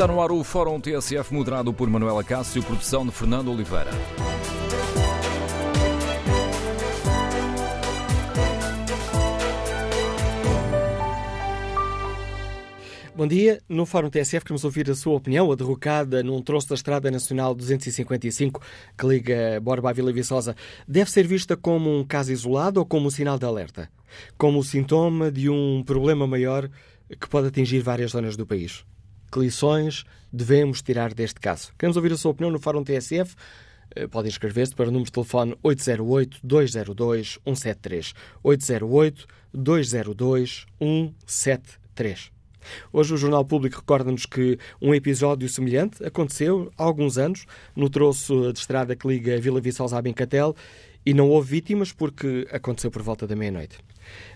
Está no ar o Fórum TSF, moderado por Manuela Cássio, produção de Fernando Oliveira. Bom dia. No Fórum TSF queremos ouvir a sua opinião. A derrocada num troço da Estrada Nacional 255 que liga Borba à Vila Viçosa deve ser vista como um caso isolado ou como um sinal de alerta? Como sintoma de um problema maior que pode atingir várias zonas do país? Que lições devemos tirar deste caso? Queremos ouvir a sua opinião no Fórum TSF. Eh, pode inscrever-se para o número de telefone 808-202-173. 808-202-173. Hoje o Jornal Público recorda-nos que um episódio semelhante aconteceu há alguns anos no troço de estrada que liga Vila Viçosa a Bencatel e não houve vítimas porque aconteceu por volta da meia-noite.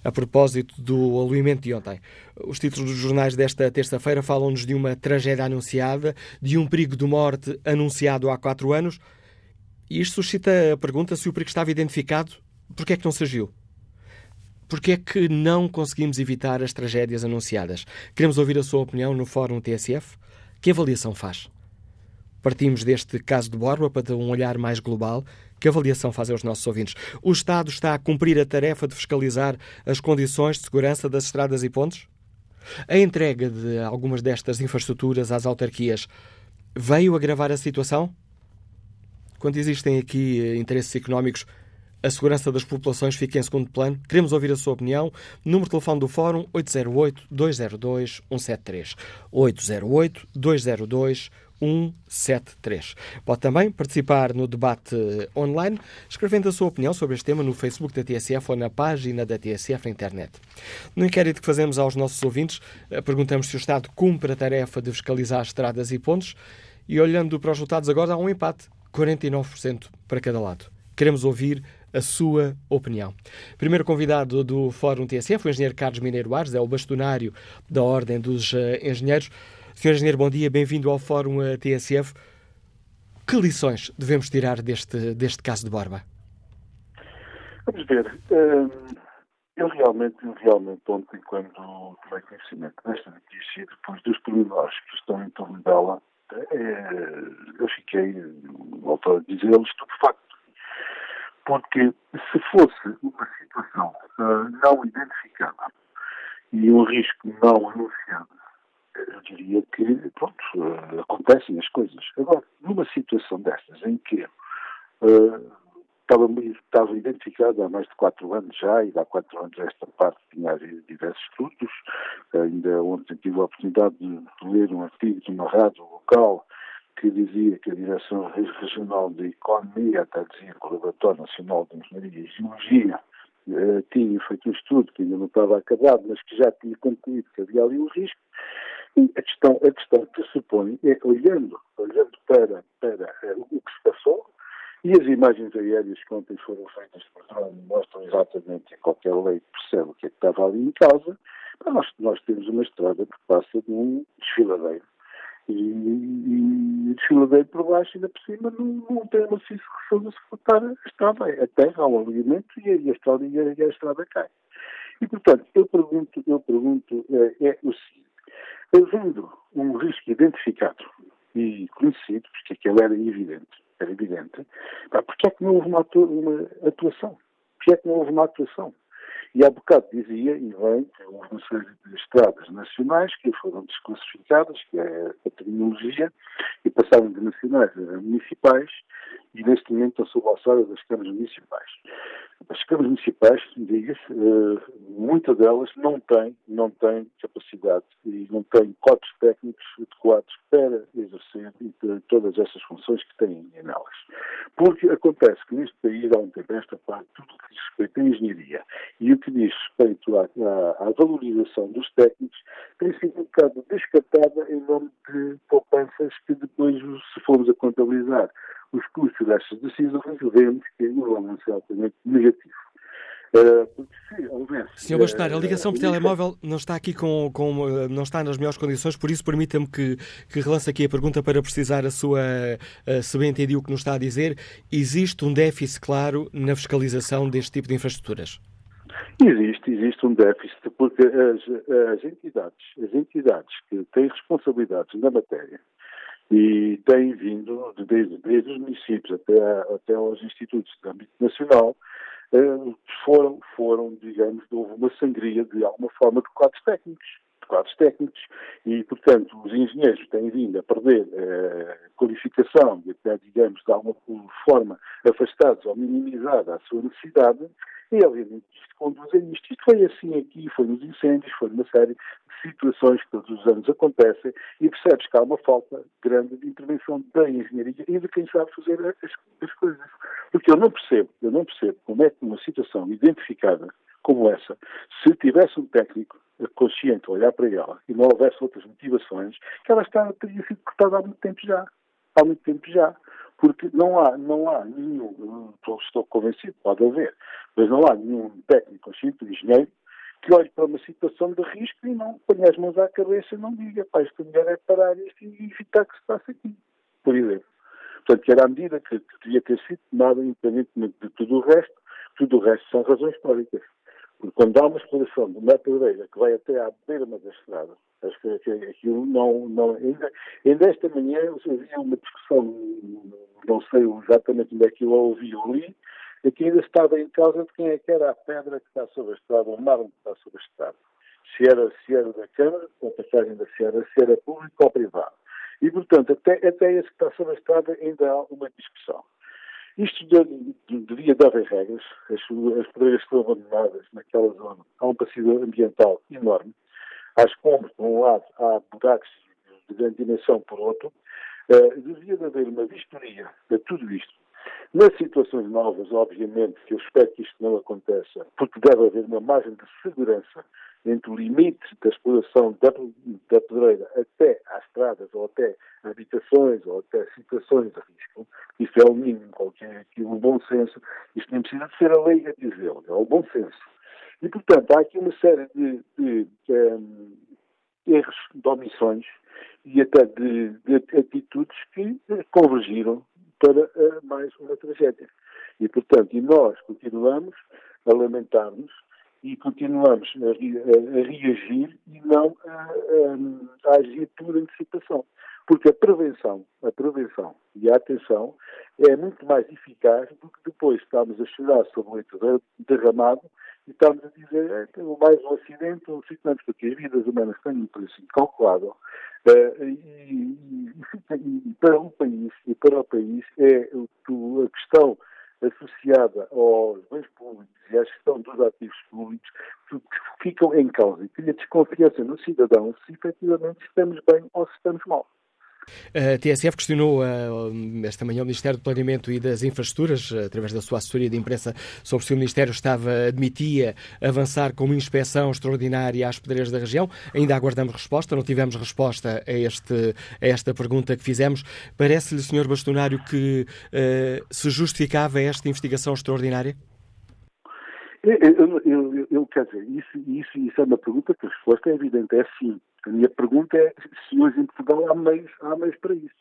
A propósito do aluimento de ontem, os títulos dos jornais desta terça-feira falam-nos de uma tragédia anunciada, de um perigo de morte anunciado há quatro anos. E isto suscita a pergunta se o perigo estava identificado, por que é que não surgiu? Porquê é que não conseguimos evitar as tragédias anunciadas? Queremos ouvir a sua opinião no Fórum TSF. Que avaliação faz? Partimos deste caso de Borba para um olhar mais global. Que avaliação fazem os nossos ouvintes? O Estado está a cumprir a tarefa de fiscalizar as condições de segurança das estradas e pontes? A entrega de algumas destas infraestruturas às autarquias veio agravar a situação? Quando existem aqui eh, interesses económicos, a segurança das populações fica em segundo plano. Queremos ouvir a sua opinião. Número de telefone do Fórum 808-202-173. 808-202-173. Pode também participar no debate online, escrevendo a sua opinião sobre este tema no Facebook da TSF ou na página da TSF na internet. No inquérito que fazemos aos nossos ouvintes, eh, perguntamos se o Estado cumpre a tarefa de fiscalizar estradas e pontos e olhando para os resultados agora há um empate, 49% para cada lado. Queremos ouvir a sua opinião. Primeiro convidado do Fórum TSF, o engenheiro Carlos Mineiro Ares, é o bastonário da Ordem dos uh, Engenheiros. Senhor Engenheiro, bom dia, bem-vindo ao Fórum TSF. Que lições devemos tirar deste, deste caso de Borba? Vamos ver. Uh, eu realmente, eu realmente ontem, quando tomei conhecimento desta notícia, depois dos pormenores que estão em torno dela, eu fiquei, volto a dizer, estupefacto porque se fosse uma situação uh, não identificada e um risco não anunciado, eu diria que, pronto, uh, acontecem as coisas. Agora, numa situação destas em que uh, estava, estava identificado há mais de quatro anos já, e há quatro anos esta parte tinha havido diversos estudos, ainda ontem tive a oportunidade de ler um artigo de uma rádio local que dizia que a Direção Regional de Economia, até dizia que o Laboratório Nacional de Engenharia e Geologia eh, tinha feito um estudo que ainda não estava acabado, mas que já tinha concluído que havia ali um risco. E a questão, a questão põe é, olhando, olhando para, para eh, o que se passou, e as imagens aéreas que ontem foram feitas por drone mostram exatamente que qualquer lei percebe o que é que estava ali em causa, nós, nós temos uma estrada que passa de um desfiladeiro e, e desfiladeiro por baixo ainda por cima não, não tem uma fixação de suportar a estrada. A terra há um alinhamento e a, e a estrada, e a, e a estrada cai. E, portanto, eu pergunto, eu pergunto é, é o seguinte, havendo um risco identificado e conhecido, porque aquilo era evidente, era evidente, pá, é que não houve uma, uma atuação? Porque é que não houve uma atuação? E há bocado dizia, e bem, que houve uma série de estradas nacionais que foram desclassificadas, que é a terminologia, e passaram de nacionais a municipais, e neste momento estão sob a alçada das câmaras municipais. As câmaras municipais, diga-se, eh, muitas delas não têm, não têm capacidade e não têm cotos técnicos adequados para exercer todas essas funções que têm nelas. Porque acontece que neste país há um tempo, esta parte, tudo que diz respeito à engenharia e o que diz respeito à, à, à valorização dos técnicos tem sido um bocado descartada em nome de poupanças que depois, se formos a contabilizar os custos destas decisões, vemos que o valor é altamente negativo. Se houvesse, Senhor Bastonário, a ligação por telemóvel não está aqui com, com, eh, não está nas melhores condições, por isso permita-me que, que relance aqui a pergunta para precisar a sua, se bem entendi o que nos está a dizer. Existe um déficit claro na fiscalização deste tipo de infraestruturas? Existe, existe um déficit, porque as, as, entidades, as entidades que têm responsabilidades na matéria e têm vindo, desde, desde os municípios até, até aos institutos de âmbito nacional, eh, foram, foram, digamos, houve uma sangria de alguma forma de quadros técnicos de quadros técnicos. E, portanto, os engenheiros têm vindo a perder eh, qualificação e até, digamos, de alguma forma afastados ou minimizada a sua necessidade e, obviamente, isto conduz a isto. Isto foi assim aqui, foi nos incêndios, foi numa série de situações que todos os anos acontecem e percebes que há uma falta grande de intervenção da engenharia e de quem sabe fazer as, as coisas. Porque eu não percebo, eu não percebo como é que uma situação identificada como essa, se tivesse um técnico consciente a olhar para ela e não houvesse outras motivações, que ela está, teria sido cortada há muito tempo já. Há muito tempo já. Porque não há, não há nenhum, estou, estou convencido, pode haver, mas não há nenhum técnico consciente, engenheiro, que olhe para uma situação de risco e não ponha as mãos à cabeça e não diga, pá, esta mulher é parar isto e evitar que se passe aqui, por exemplo. Portanto, era a medida que, que devia ter sido tomada, independentemente de tudo o resto, tudo o resto são razões históricas. Porque quando há uma exploração de uma pedreira que vai até à beira da estrada, acho que aquilo não, não ainda, ainda esta manhã havia uma discussão, não sei exatamente onde é que eu a ouvi ou li, que ainda estava em causa de quem é que era a pedra que está sobre a estrada, o mármore que está sobre a estrada. Se era, se era da Câmara, a passagem da se era, se era público ou privado. E, portanto, até, até esse que está sobre a estrada ainda há uma discussão. Isto devia dar as regras. As, as pedreiras estão abandonadas naquela zona. Há um passivo ambiental enorme. Há escombros por um lado, há buracos de grande dimensão por outro. Uh, devia de haver uma vistoria de tudo isto. Nas situações novas, obviamente, que eu espero que isto não aconteça, porque deve haver uma margem de segurança entre o limite da exploração da, da pedreira até às estradas ou até habitações ou até situações de risco, isso é o mínimo, qualquer que o bom senso, isto nem precisa de ser a lei a dizê-lo, é o bom senso. E, portanto, há aqui uma série de, de, de um, erros, de omissões e até de, de atitudes que convergiram para uh, mais uma tragédia. E, portanto, e nós continuamos a lamentar-nos e continuamos a, a, a, reagir e não a, a, agir por antecipação. Porque a prevenção, a prevenção e a atenção é muito mais eficaz do que depois estamos a chorar sobre o leito derramado e estamos a dizer é, mais um acidente, um acidente, porque as vidas humanas têm um preço incalculável uh, e, e, e, para o país e para o país é a questão associada aos bens públicos e à gestão dos ativos públicos que ficam em causa e que a desconfiança no cidadão se efetivamente estamos bem ou se estamos mal. A TSF questionou uh, esta manhã o Ministério do Planeamento e das Infraestruturas, através da sua assessoria de imprensa, sobre se o Ministério estava, admitia avançar com uma inspeção extraordinária às pedreiras da região. Ainda aguardamos resposta, não tivemos resposta a, este, a esta pergunta que fizemos. Parece-lhe, Sr. Bastonário, que uh, se justificava esta investigação extraordinária? Eu, eu, eu, quer dizer, isso, isso, isso é uma pergunta que a resposta é evidente, é sim. A minha pergunta é se hoje em Portugal há meios, há meios para isso.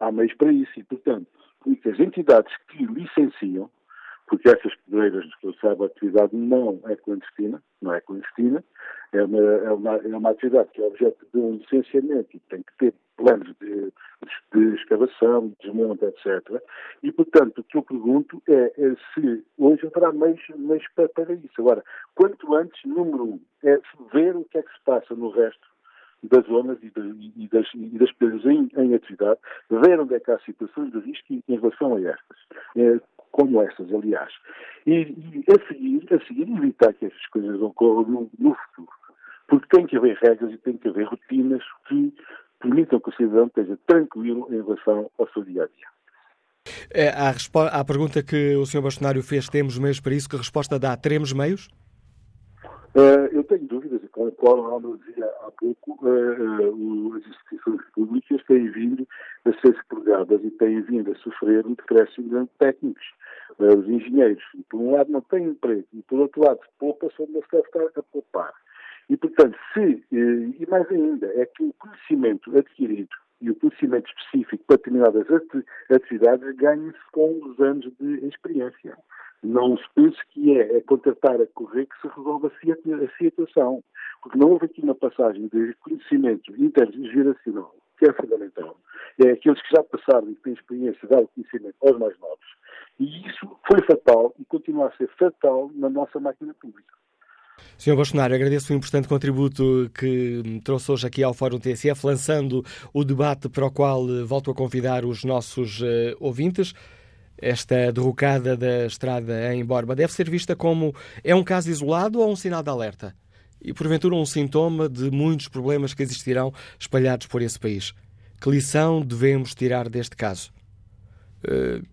Há meios para isso e, portanto, as entidades que licenciam, porque essas pedreiras, que eu saiba, a atividade não é clandestina, não é clandestina, é uma, é uma, é uma atividade que é objeto de um licenciamento e tem que ter planos de, de escavação, de desmonte, etc. E, portanto, o que eu pergunto é, é se hoje haverá meios, meios para, para, isso. Agora, quanto antes, número um, é ver o que é que se passa no resto das zonas e, das, e das em, em, atividade, ver onde é que há situações de risco em relação a estas, é, como estas, aliás. E, e, a seguir, a seguir evitar que essas coisas ocorram no, no futuro. Porque tem que haver regras e tem que haver rotinas que permitam que o cidadão esteja tranquilo em relação ao seu dia a dia. É, à, à, pergunta que o Sr. Bastonário fez, temos meios para isso? Que resposta dá? Teremos meios? Uh, eu tenho dúvidas, e com como eu dizia há pouco, uh, uh, as instituições públicas têm vindo a ser expurgadas e têm vindo a sofrer um decréscimo de técnicos. os engenheiros, por um lado, não têm emprego, e por outro lado, poupa, se deve estar a poupar. E, portanto, se, e mais ainda, é que o conhecimento adquirido e o conhecimento específico para determinadas atividades ganha-se com os anos de experiência. Não se pense que é, é contratar a correr que se resolve a situação, porque não houve aqui uma passagem de conhecimento intergeracional, que é fundamental. É aqueles que já passaram e têm experiência dar o conhecimento aos mais novos. E isso foi fatal e continua a ser fatal na nossa máquina pública. Sr. Bolsonaro, agradeço o importante contributo que trouxe hoje aqui ao Fórum TSF, lançando o debate para o qual eh, volto a convidar os nossos uh, ouvintes. Esta derrocada da estrada em Borba deve ser vista como é um caso isolado ou um sinal de alerta? E, porventura, um sintoma de muitos problemas que existirão espalhados por esse país. Que lição devemos tirar deste caso? Uh,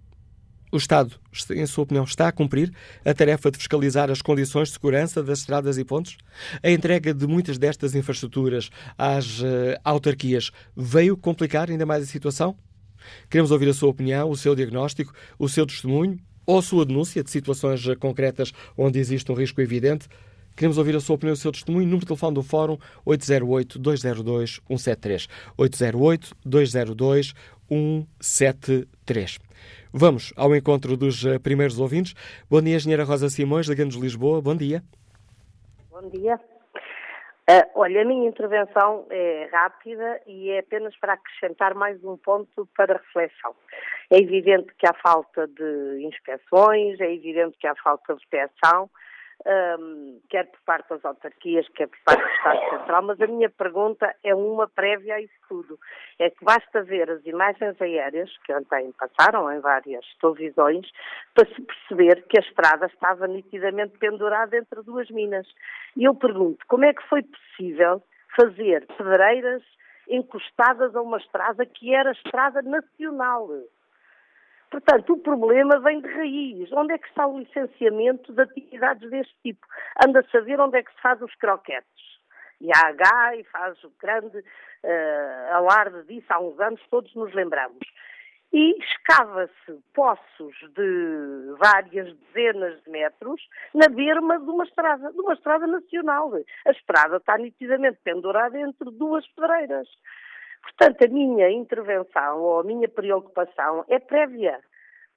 o Estado, em sua opinião, está a cumprir a tarefa de fiscalizar as condições de segurança das estradas e pontes? A entrega de muitas destas infraestruturas às uh, autarquias veio complicar ainda mais a situação? Queremos ouvir a sua opinião, o seu diagnóstico, o seu testemunho ou a sua denúncia de situações concretas onde existe um risco evidente. Queremos ouvir a sua opinião e o seu testemunho. Número de telefone do Fórum 808-202-173. 808-202-173. Vamos ao encontro dos eh, primeiros ouvintes. Bom dia, engenheira Rosa Simões, da Ganos Lisboa. Bom dia. Bom dia. Uh, olha, a minha intervenção é rápida e é apenas para acrescentar mais um ponto para reflexão. É evidente que há falta de inspeções, é evidente que há falta de proteção, um, quer por parte das autarquias, quer por parte do Estado Central, mas a minha pergunta é uma prévia a isso tudo. É que basta ver as imagens aéreas que ontem passaram em várias televisões para se perceber que a estrada estava nitidamente pendurada entre duas minas. E eu pergunto, como é que foi possível fazer pedreiras encostadas a uma estrada que era estrada nacional? Portanto, o problema vem de raiz. Onde é que está o licenciamento de atividades deste tipo? Anda a saber onde é que se faz os croquetes. E a H faz o grande uh, alarde disso há uns anos, todos nos lembramos. E escava-se poços de várias dezenas de metros na berma de uma estrada, de uma estrada nacional. A estrada está nitidamente pendurada entre duas pedreiras. Portanto, a minha intervenção ou a minha preocupação é prévia.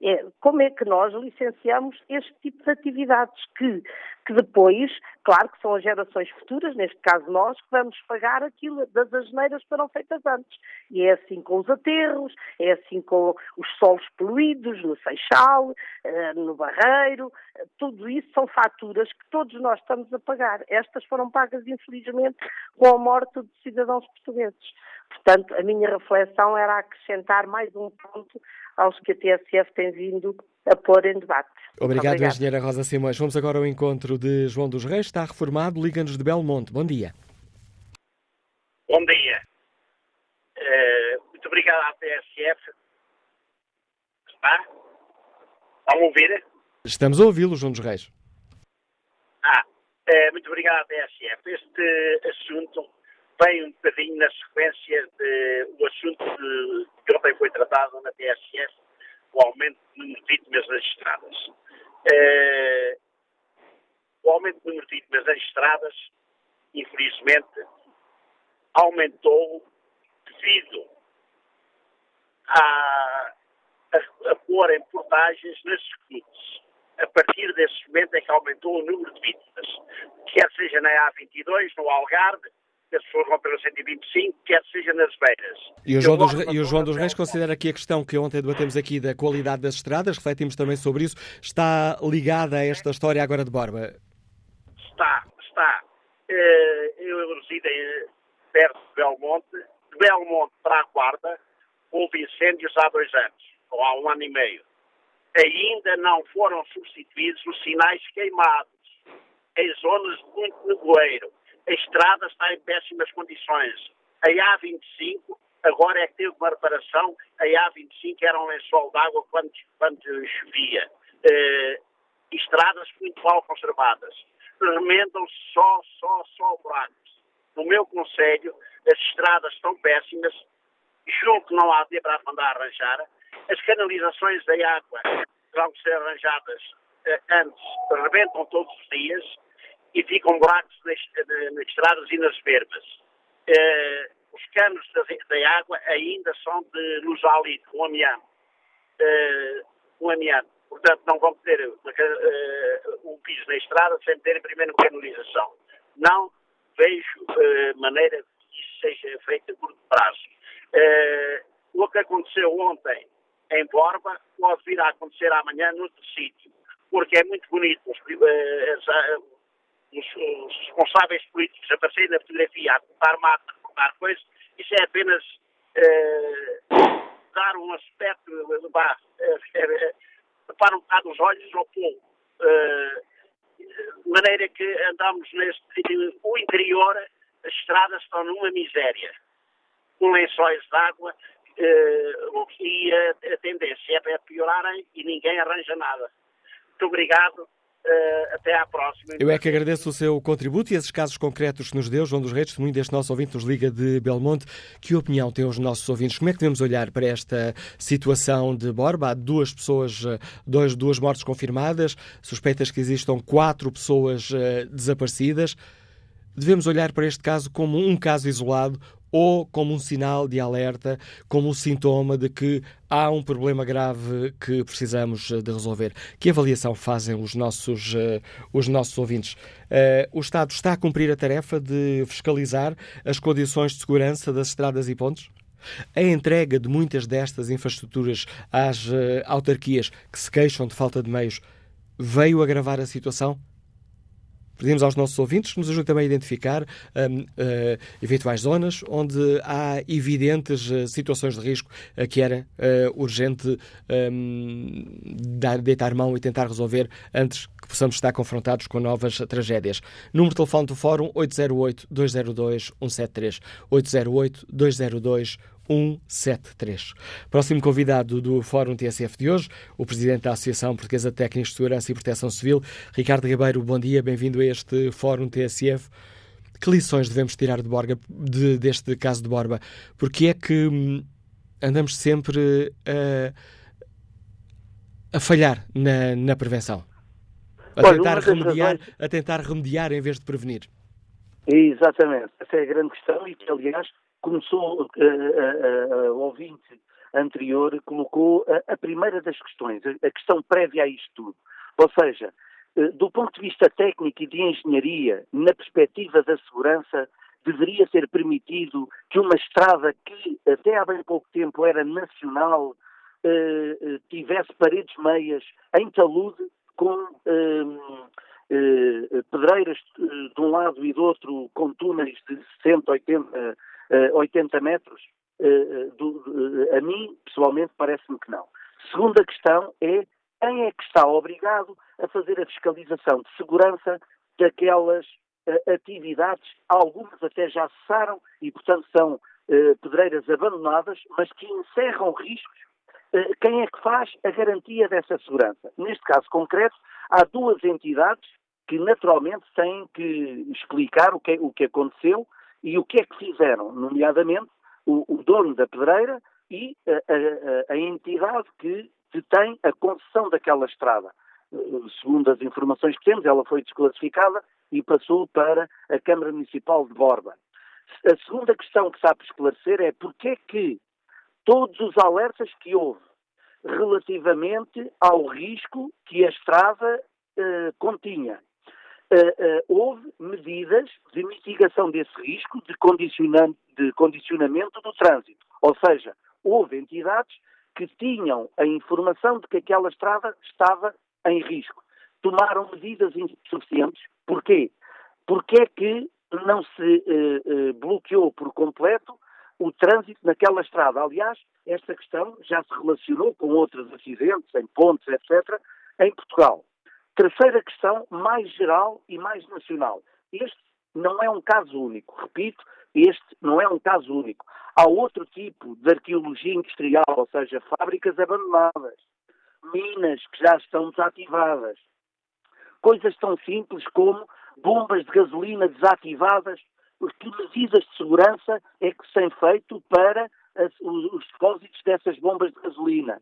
É, como é que nós licenciamos este tipo de atividades que, que depois, claro que são as gerações futuras, neste caso nós, que vamos pagar aquilo das asneiras que foram feitas antes. E é assim com os aterros, é assim com os solos poluídos no Seixal, eh, no Barreiro, tudo isso são faturas que todos nós estamos a pagar. Estas foram pagas, infelizmente, com a morte de cidadãos portugueses. Portanto, a minha reflexão era acrescentar mais um ponto aos que a TSF tem vindo a pôr em debate. Obrigado, engenheira Rosa Simões. Vamos agora ao encontro de João dos Reis, está reformado, liga-nos de Belmonte. Bom dia. Bom dia. Uh, muito obrigado à TSF. Está? Estão a ouvir? Estamos a ouvi-lo, João dos Reis. Ah, uh, muito obrigado à TSF. Este assunto vem um bocadinho na sequência do assunto que ontem foi tratado na TSF, o aumento do número de vítimas nas estradas. Uh, o aumento do número de vítimas nas estradas, infelizmente, aumentou devido a, a, a pôr em portagens nas escutas. A partir desse momento é que aumentou o número de vítimas, quer seja na A22, no Algarve, as pessoas vão pelo 125, quer seja nas beiras. E o João, dos, e o João dos Reis considera que a questão que ontem debatemos aqui da qualidade das estradas, refletimos também sobre isso, está ligada a esta história agora de Borba? Está, está. Eh, eu resido perto de Belmonte. De Belmonte para a Guarda houve incêndios há dois anos, ou há um ano e meio. Ainda não foram substituídos os sinais queimados em zonas de muito nevoeiro a estrada está em péssimas condições. A A25 agora é que teve uma reparação. A A25 era um lençol d'água quando, quando chovia. Uh, estradas muito mal conservadas. Remendam-se só, só, só buracos. No meu conselho, as estradas estão péssimas. Julgo que não há tempo para mandar arranjar. As canalizações da água que ser arranjadas uh, antes. Rebentam todos os dias e ficam buracos nas, nas estradas e nas verbas. Uh, os canos da água ainda são de luz hálito, um amianto. Uh, amianto. Portanto, não vão ter uh, um piso na estrada sem terem primeiro canalização. Não vejo uh, maneira que isso seja feito a curto prazo. O que aconteceu ontem em Borba pode vir a acontecer amanhã noutro sítio, porque é muito bonito uh, os, os responsáveis políticos aparecerem na fotografia a cortar mato, a cortar coisas, isso é apenas dar um aspecto, bah, tapar um bocado os olhos ao povo. de maneira que andamos neste. O interior, as estradas estão numa miséria, com lençóis de água, e a, a tendência é piorarem e ninguém arranja nada. Muito obrigado. Uh, até à próxima. Eu é que agradeço o seu contributo e esses casos concretos que nos deu. João dos Reis, testemunho deste nosso ouvinte nos Liga de Belmonte. Que opinião têm os nossos ouvintes? Como é que devemos olhar para esta situação de Borba? Há duas pessoas, eh, dois, duas mortes confirmadas, suspeitas que existam quatro pessoas uh, desaparecidas. Devemos olhar para este caso como um caso isolado ou como um sinal de alerta, como um sintoma de que há um problema grave que precisamos eh, de resolver. Que avaliação fazem os nossos, uh, os nossos ouvintes? Uh, o Estado está a cumprir a tarefa de fiscalizar as condições de segurança das estradas e pontes? A entrega de muitas destas infraestruturas às uh, autarquias que se queixam de falta de meios veio agravar a situação? Pedimos aos nossos ouvintes que nos ajudem também a identificar um, uh, eventuais zonas onde há evidentes uh, situações de risco uh, que era urgente um, dar, deitar mão e tentar resolver antes que possamos estar confrontados com novas tragédias. Número de telefone do Fórum 808-202-173. 808-202-173. 173. Próximo convidado do Fórum TSF de hoje, o Presidente da Associação Portuguesa de Técnicos de Segurança e Proteção Civil, Ricardo Ribeiro. Bom dia, bem-vindo a este Fórum TSF. Que lições devemos tirar de Borga, de, deste caso de Borba? Porque é que hum, andamos sempre a, a falhar na, na prevenção? A tentar, remediar, razões... a tentar remediar em vez de prevenir. Exatamente. Essa é a grande questão e que, aliás, começou, uh, uh, o ouvinte anterior colocou a, a, primeira das questões, a, a, questão prévia a isto tudo. Ou seja, do ponto de vista técnico e de engenharia, na perspectiva da segurança, deveria ser permitido que uma estrada que até há bem pouco tempo era nacional tivesse paredes meias em talude com pedreiras de um lado e do outro com túneis de 60, 80 80 eh, metros? Eh, eh, do, a mim, pessoalmente, parece-me que não. Segunda questão é quem é que está obrigado a fazer a fiscalização de segurança daquelas atividades, algumas até já cessaram e, portanto, são pedreiras abandonadas, mas que encerram riscos. quem é que faz a garantia dessa segurança? Neste caso concreto, há duas entidades que naturalmente têm que explicar o que, o que aconteceu e o que é que fizeram, nomeadamente o, o dono da pedreira e a, a, a, entidade que detém a concessão daquela estrada. Eh, segundo as informações que temos, ela foi desclassificada e passou para a Câmara Municipal de Borba. A segunda questão que para esclarecer é porque é que todos os alertas que houve relativamente ao risco que a estrada eh, continha uh, uh, houve medidas de mitigação desse risco de, de condicionamento do trânsito. Ou seja, houve entidades que tinham a informação de que aquela estrada estava em risco. Tomaram medidas insuficientes. Porquê? Porque é que não se uh, bloqueou por completo o trânsito naquela estrada. Aliás, esta questão já se relacionou com outros acidentes em pontes, etc., em Portugal. Terceira questão, mais geral e mais nacional. Este não é um caso único. Repito, este não é um caso único. Há outro tipo de arqueologia industrial, ou seja, fábricas abandonadas, minas que já estão desativadas, coisas tão simples como bombas de gasolina desativadas. Que medidas de segurança é que se têm feito para as, os, os depósitos dessas bombas de gasolina?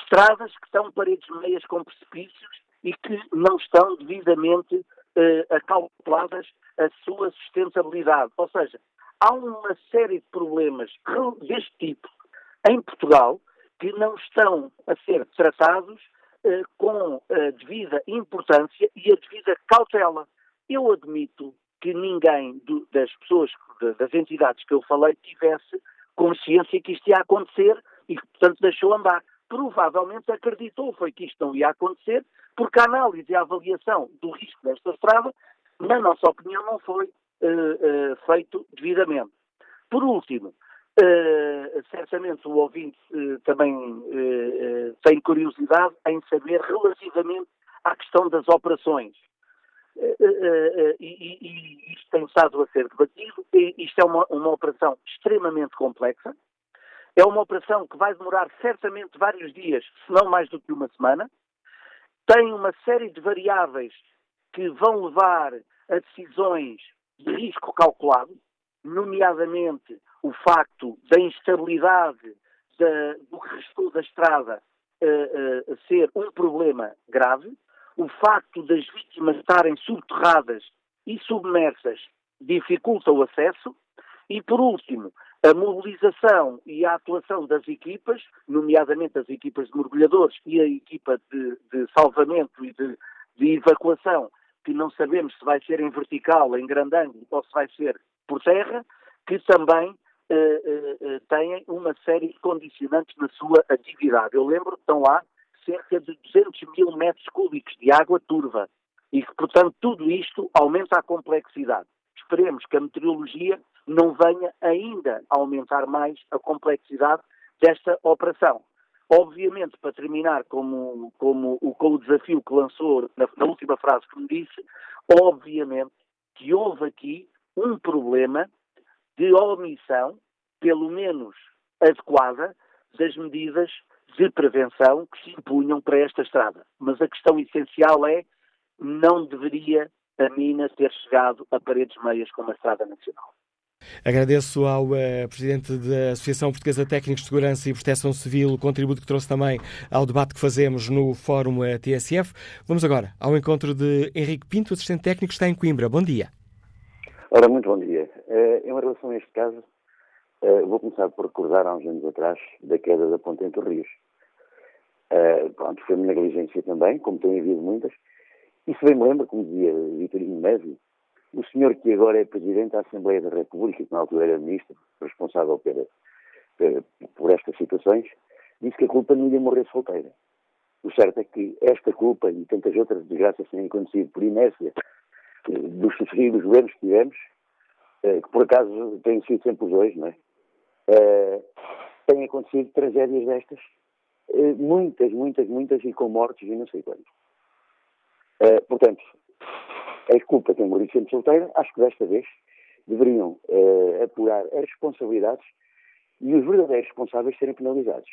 Estradas que estão paredes meias com precipícios e que não estão devidamente uh, acalculadas a sua sustentabilidade. Ou seja, há uma série de problemas deste tipo em Portugal que não estão a ser tratados eh, com a devida importância e a devida cautela. Eu admito que ninguém do, das pessoas, das entidades que eu falei, tivesse consciência que isto ia acontecer e portanto, deixou andar. Provavelmente acreditou foi que isto não ia acontecer, porque a análise e a avaliação do risco desta estrada, na nossa opinião, não foi uh, uh, feito devidamente. Por último, uh, certamente o ouvinte também tem curiosidade em saber relativamente à questão das operações. E, e, e, isto tem estado a ser debatido. Isto é uma, uma operação extremamente complexa. É uma operação que vai demorar certamente vários dias, se não mais do que uma semana. Tem uma série de variáveis que vão levar a decisões de risco calculado, nomeadamente o facto da instabilidade da, do que restou da estrada uh, uh, ser um problema grave, o facto das vítimas estarem subterradas e submersas dificulta o acesso e, por último, a mobilização e a atuação das equipas, nomeadamente as equipas de mergulhadores e a equipa de, de salvamento e de, de evacuação, que não sabemos se vai ser em vertical, em grande ângulo ou se vai ser por terra, que também uh, uh, têm uma série de condicionantes na sua atividade. Eu lembro que estão lá cerca de 200 mil metros cúbicos de água turva e que, portanto, tudo isto aumenta a complexidade. Esperemos que a meteorologia não venha ainda aumentar mais a complexidade desta operação. Obviamente, para terminar como, como, com o desafio que lançou na, na última frase que me disse, obviamente que houve aqui um problema de omissão, pelo menos adequada, das medidas de prevenção que se impunham para esta estrada. Mas a questão essencial é não deveria a mina ter chegado a paredes meias como a Estrada Nacional. Agradeço ao uh, Presidente da Associação Portuguesa de Técnicos de Segurança e Proteção Civil o contributo que trouxe também ao debate que fazemos no Fórum uh, eh, TSF. Vamos agora ao encontro de Henrique Pinto, assistente técnico que está em Coimbra. Bom dia. Ora, muito bom dia. Uh, em relação a este caso, vou começar por recordar há uns anos atrás da queda da ponte entre rios. pronto, foi uma negligência também, como tem havido muitas. Isso bem me lembra, como dizia Vitorino Médio, o senhor que agora é Presidente da Assembleia da República, que na altura era Ministro, responsável pela, por estas situações, disse que a culpa não ia morrer solteira. O certo é que esta culpa e tantas outras desgraças têm acontecido por inércia eh, dos sucessivos governos que tivemos, eh, que por acaso têm sido sempre os dois, não é? Eh, têm acontecido tragédias destas, muitas, muitas, muitas, e com mortes e não sei quantos. Portanto, a culpa tem morrido sempre solteira, acho que desta vez deveriam uh, apurar as responsabilidades e os verdadeiros responsáveis serem penalizados.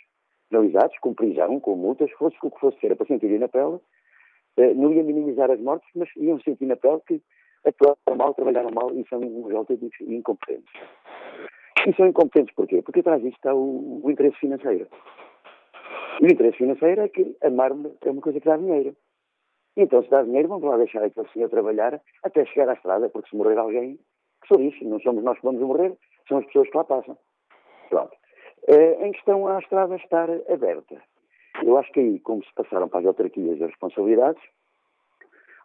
Penalizados com prisão, com multas, fosse o que fosse ser, para sentir na pele, uh, não ia minimizar as mortes, mas iam sentir na pele que atuaram mal, trabalharam mal e são uns autênticos incompetentes. E são incompetentes porquê? Porque atrás disto está o, o interesse financeiro. E o interesse financeiro é que a mármore é uma coisa que dá dinheiro. Então, se dá dinheiro, vamos lá deixar aquele senhor trabalhar até chegar à estrada, porque se morrer alguém, que sou isso, não somos nós que vamos morrer, são as pessoas que lá passam. Pronto. Uh, em questão à estrada estar aberta, eu acho que aí, como se passaram para as autarquias as responsabilidades,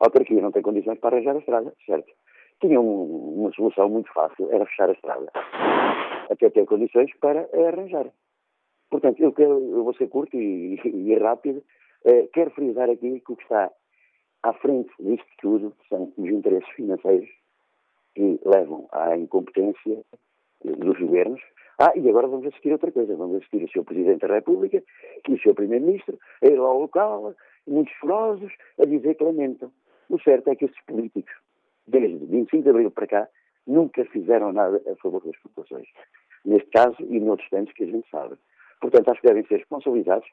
a autarquia não tem condições para arranjar a estrada, certo? Tinha um, uma solução muito fácil, era fechar a estrada, até ter condições para arranjar. Portanto, eu, quero, eu vou ser curto e, e, e rápido, uh, quero frisar aqui que o que está à frente disto tudo são os interesses financeiros que levam à incompetência dos governos. Ah, e agora vamos assistir outra coisa. Vamos assistir o Sr. Presidente da República e o Sr. Primeiro-Ministro a ir ao local, muitos furiosos, a dizer que lamentam. O certo é que esses políticos, desde 25 de abril para cá, nunca fizeram nada a favor das populações. Neste caso e noutros tantos que a gente sabe. Portanto, acho que devem ser responsabilizados,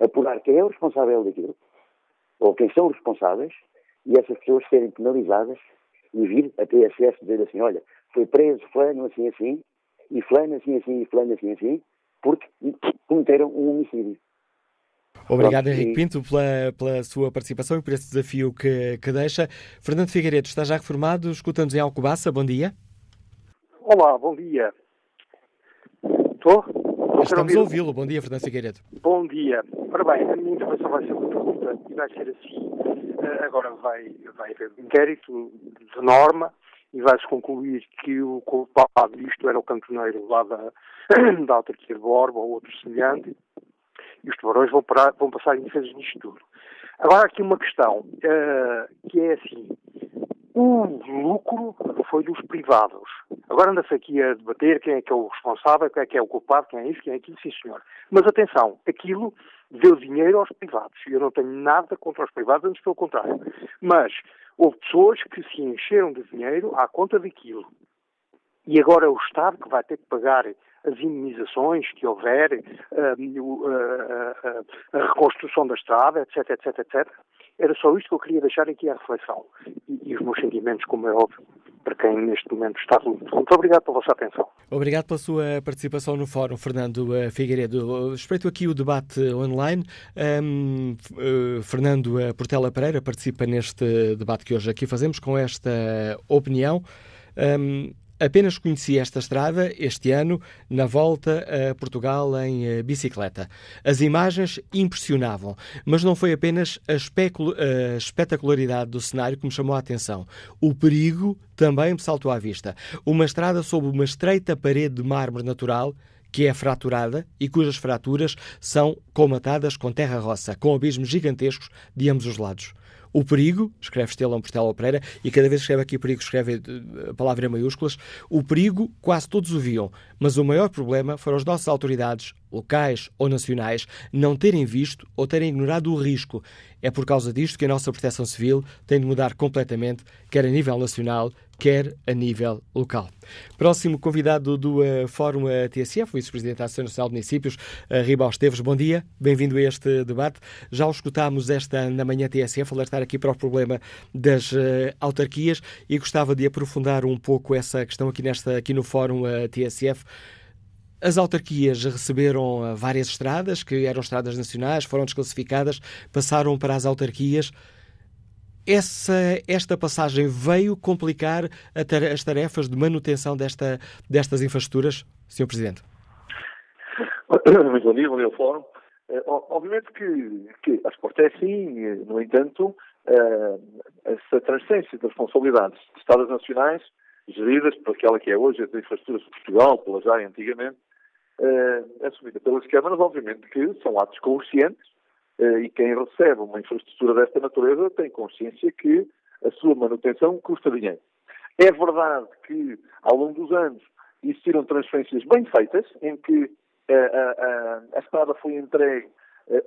apurar quem é o responsável daquilo, ou quem são os responsáveis, e essas pessoas serem penalizadas e vir a TSF dizer assim, olha, foi preso fulano assim assim, e fulano assim assim, e fulano assim assim, porque cometeram um homicídio. Obrigado, Pronto, Henrique e... Pinto, pela, pela sua participação e por esse desafio que, que deixa. Fernando Figueiredo está já reformado, escuta-nos em Alcobaça, bom dia. Olá, bom dia. Estou? Estamos a ouvi-lo. Bom dia, Fernando Figueiredo. Bom dia. Bem, a minha intervenção vai ser muito curta e vai ser assim. Uh, agora vai, vai haver um inquérito de norma e vai-se concluir que o culpado disto era o cantoneiro lá da, da autarquia de Borba ou outro semelhante e os tubarões vão, parar, vão passar indefesos nisto tudo. Agora, há aqui uma questão, uh, que é assim, o lucro foi dos privados. Agora anda-se aqui a debater quem é que é o responsável, quem é que é o culpado, quem é isso, quem é aquilo, sim senhor. Mas atenção, aquilo deu dinheiro aos privados. Eu não tenho nada contra os privados, antes pelo contrário. Mas houve pessoas que se encheram de dinheiro à conta daquilo. E agora é o Estado que vai ter que pagar as indemnizações que houver, a, a, a, a reconstrução da estrada, etc, etc, etc. Era só isto que eu queria deixar aqui à reflexão. E, e os meus sentimentos, como é óbvio, para quem neste momento está tudo. Muito obrigado pela vossa atenção. Obrigado pela sua participação no fórum, Fernando eh, Figueiredo. Espreito aqui o debate online. Um, uh, Fernando eh, Portela Pereira participa neste debate que hoje aqui fazemos com esta opinião. Um, Apenas conheci esta estrada este ano na volta a Portugal em eh, bicicleta. As imagens impressionavam, mas não foi apenas a, a espetacularidade do cenário que me chamou a atenção. O perigo também me saltou à vista. Uma estrada sob uma estreita parede de mármore natural que é fraturada e cujas fraturas são colmatadas com terra-roça, com abismos gigantescos de ambos os lados. O perigo, escreve Estelão Portela Pereira, e cada vez que escreve aqui perigo, escreve a palavra em maiúsculas, o perigo quase todos o viam, mas o maior problema foram as nossas autoridades, locais ou nacionais, não terem visto ou terem ignorado o risco. É por causa disto que a nossa proteção civil tem de mudar completamente, quer a nível nacional, quer a nível local. Próximo convidado do uh, Fórum uh, TSF, Vice-Presidente da Associação Nacional de Municípios, uh, Ribal Esteves. Bom dia, bem-vindo a este debate. Já o escutámos esta na manhã TSF, alertar aqui para o problema das uh, autarquias e gostava de aprofundar um pouco essa questão aqui, nesta, aqui no Fórum TSF. As autarquias receberam várias estradas, que eram estradas nacionais, foram desclassificadas, passaram para as autarquias. Essa, esta passagem veio complicar as tarefas de manutenção desta, destas infraestruturas, Sr. Presidente? Muito bom dia, bom dia ao Fórum. Uh, obviamente que, que a Sport é assim, no entanto, uh, essa transferência de responsabilidades de Estados nacionais, geridas por aquela que é hoje a infraestruturas de Portugal, pela já antigamente, uh, assumida pelas câmaras, obviamente que são atos conscientes e quem recebe uma infraestrutura desta natureza tem consciência que a sua manutenção custa dinheiro. É verdade que, ao longo dos anos, existiram transferências bem feitas, em que a, a, a estrada foi entregue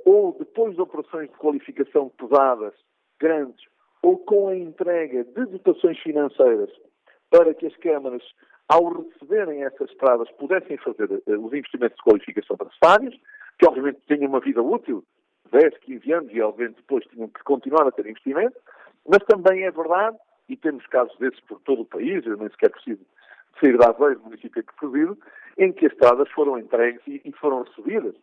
ou depois de operações de qualificação pesadas, grandes, ou com a entrega de dotações financeiras para que as câmaras, ao receberem essas estradas, pudessem fazer os investimentos de qualificação necessários, que obviamente tinham uma vida útil, 10, 15 anos, e obviamente depois tinham que continuar a ter investimento, mas também é verdade, e temos casos desses por todo o país, eu nem sequer preciso sair da Aveiro, município que presido, em que as estradas foram entregues e, e foram recebidas.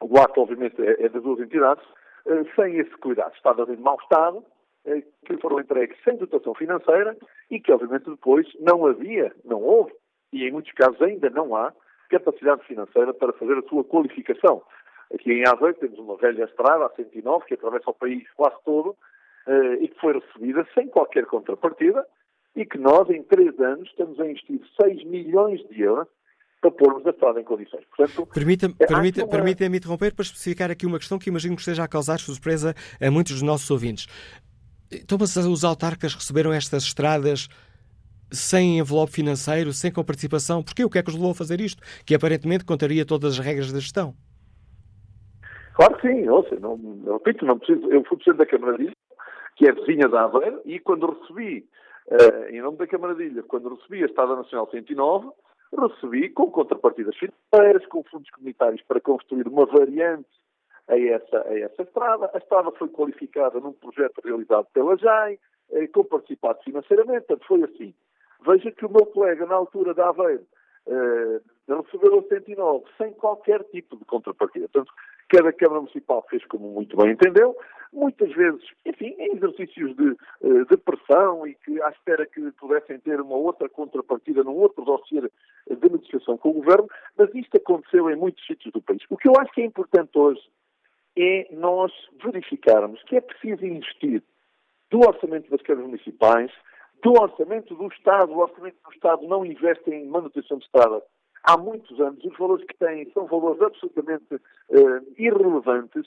O ato, obviamente, é, é das duas entidades, uh, sem esse cuidado. Estradas em mau estado, uh, que foram entregues sem dotação financeira e que, obviamente, depois não havia, não houve, e em muitos casos ainda não há, capacidade financeira para fazer a sua qualificação. Aqui em Aveiro temos uma velha estrada, a 109, que atravessa o país quase todo, uh, e que foi recebida sem qualquer contrapartida, e que nós, em três anos, estamos a investir 6 milhões de euros para pormos a estrada em condições. Permita-me permita, uma... permita interromper para especificar aqui uma questão que imagino que esteja a causar surpresa a muitos dos nossos ouvintes. Então, mas os autarcas receberam estas estradas sem envelope financeiro, sem comparticipação? Porquê? O que é que os levou a fazer isto? Que aparentemente contaria todas as regras da gestão. Claro que sim, ouça, não, repito, não preciso, eu fui presidente da Câmara de Ilha, que é vizinha da Aveiro, e quando recebi, uh, em nome da Câmara de Ilha, quando recebi a Estrada Nacional 109, recebi com contrapartidas financeiras, com fundos comunitários para construir uma variante a essa, a essa estrada. A estrada foi qualificada num projeto realizado pela JAI, eh, com participado financeiramente, portanto foi assim. Veja que o meu colega, na altura da Aveiro, eh, recebeu o 109 sem qualquer tipo de contrapartida. Portanto, cada Câmara Municipal fez como muito bem entendeu, muitas vezes, enfim, em exercícios de, eh, de pressão e que à espera que pudessem ter uma outra contrapartida num outro dossiê de negociação com o Governo, mas isto aconteceu em muitos sítios do país. O que eu acho que é importante hoje é nós verificarmos que é preciso investir do orçamento das câmaras municipais, do orçamento do Estado. O orçamento do Estado não investe em manutenção de estradas há muitos anos. Os valores que têm são valores absolutamente uh, irrelevantes.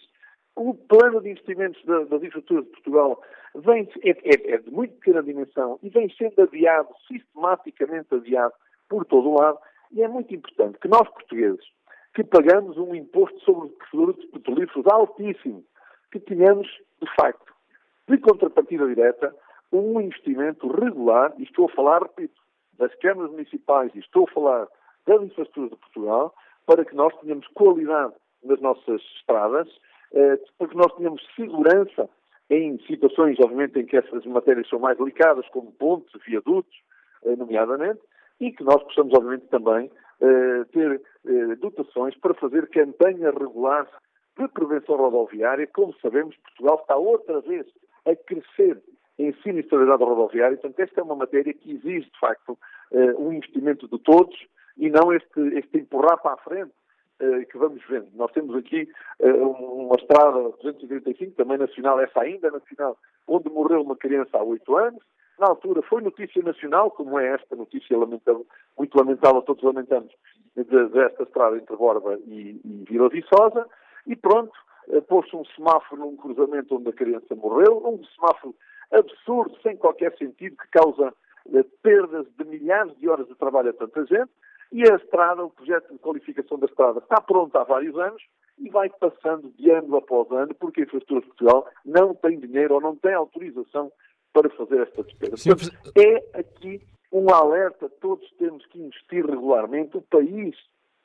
O plano de investimentos da, das infraestruturas de Portugal vem, é, é, é, de muito pequena dimensão e vem sendo adiado, sistematicamente adiado, por todo o lado. E é muito importante que nós, portugueses, que pagamos um imposto sobre produtos petrolíferos altíssimo, que tenhamos, de facto, de contrapartida direta, um investimento regular, e estou a falar, repito, das câmaras municipais, e estou a falar das infraestruturas de Portugal, para que nós tenhamos qualidade nas nossas estradas, eh, para que nós tenhamos segurança em situações, obviamente, em que essas matérias são mais delicadas, como pontes, viadutos, eh, nomeadamente, e que nós possamos, obviamente, também eh, ter dotações para fazer campanhas regulares de prevenção rodoviária. Como sabemos, Portugal está outra vez a crescer em sinistralidade rodoviária. Portanto, esta é uma matéria que exige, de facto, um investimento de todos e não este, este empurrar para a frente uh, que vamos vendo. Nós temos aqui uh, uma estrada 235, também nacional, essa ainda nacional, onde morreu uma criança há oito anos. Na altura foi notícia nacional, como é esta notícia lamentável, muito lamentável, todos lamentamos, desta estrada entre Borba e, e Vila Viçosa, e pronto, uh, pôs-se um semáforo num cruzamento onde a criança morreu, um semáforo absurdo, sem qualquer sentido, que causa perdas de milhares de horas de trabalho a tanta gente, e a estrada, o projeto de qualificação da estrada está pronto há vários anos e vai passando de ano após ano, porque a Infraestrutura de Portugal não tem dinheiro ou não tem autorização para fazer esta despesa. Portanto, é aqui um alerta, todos temos que investir regularmente, o país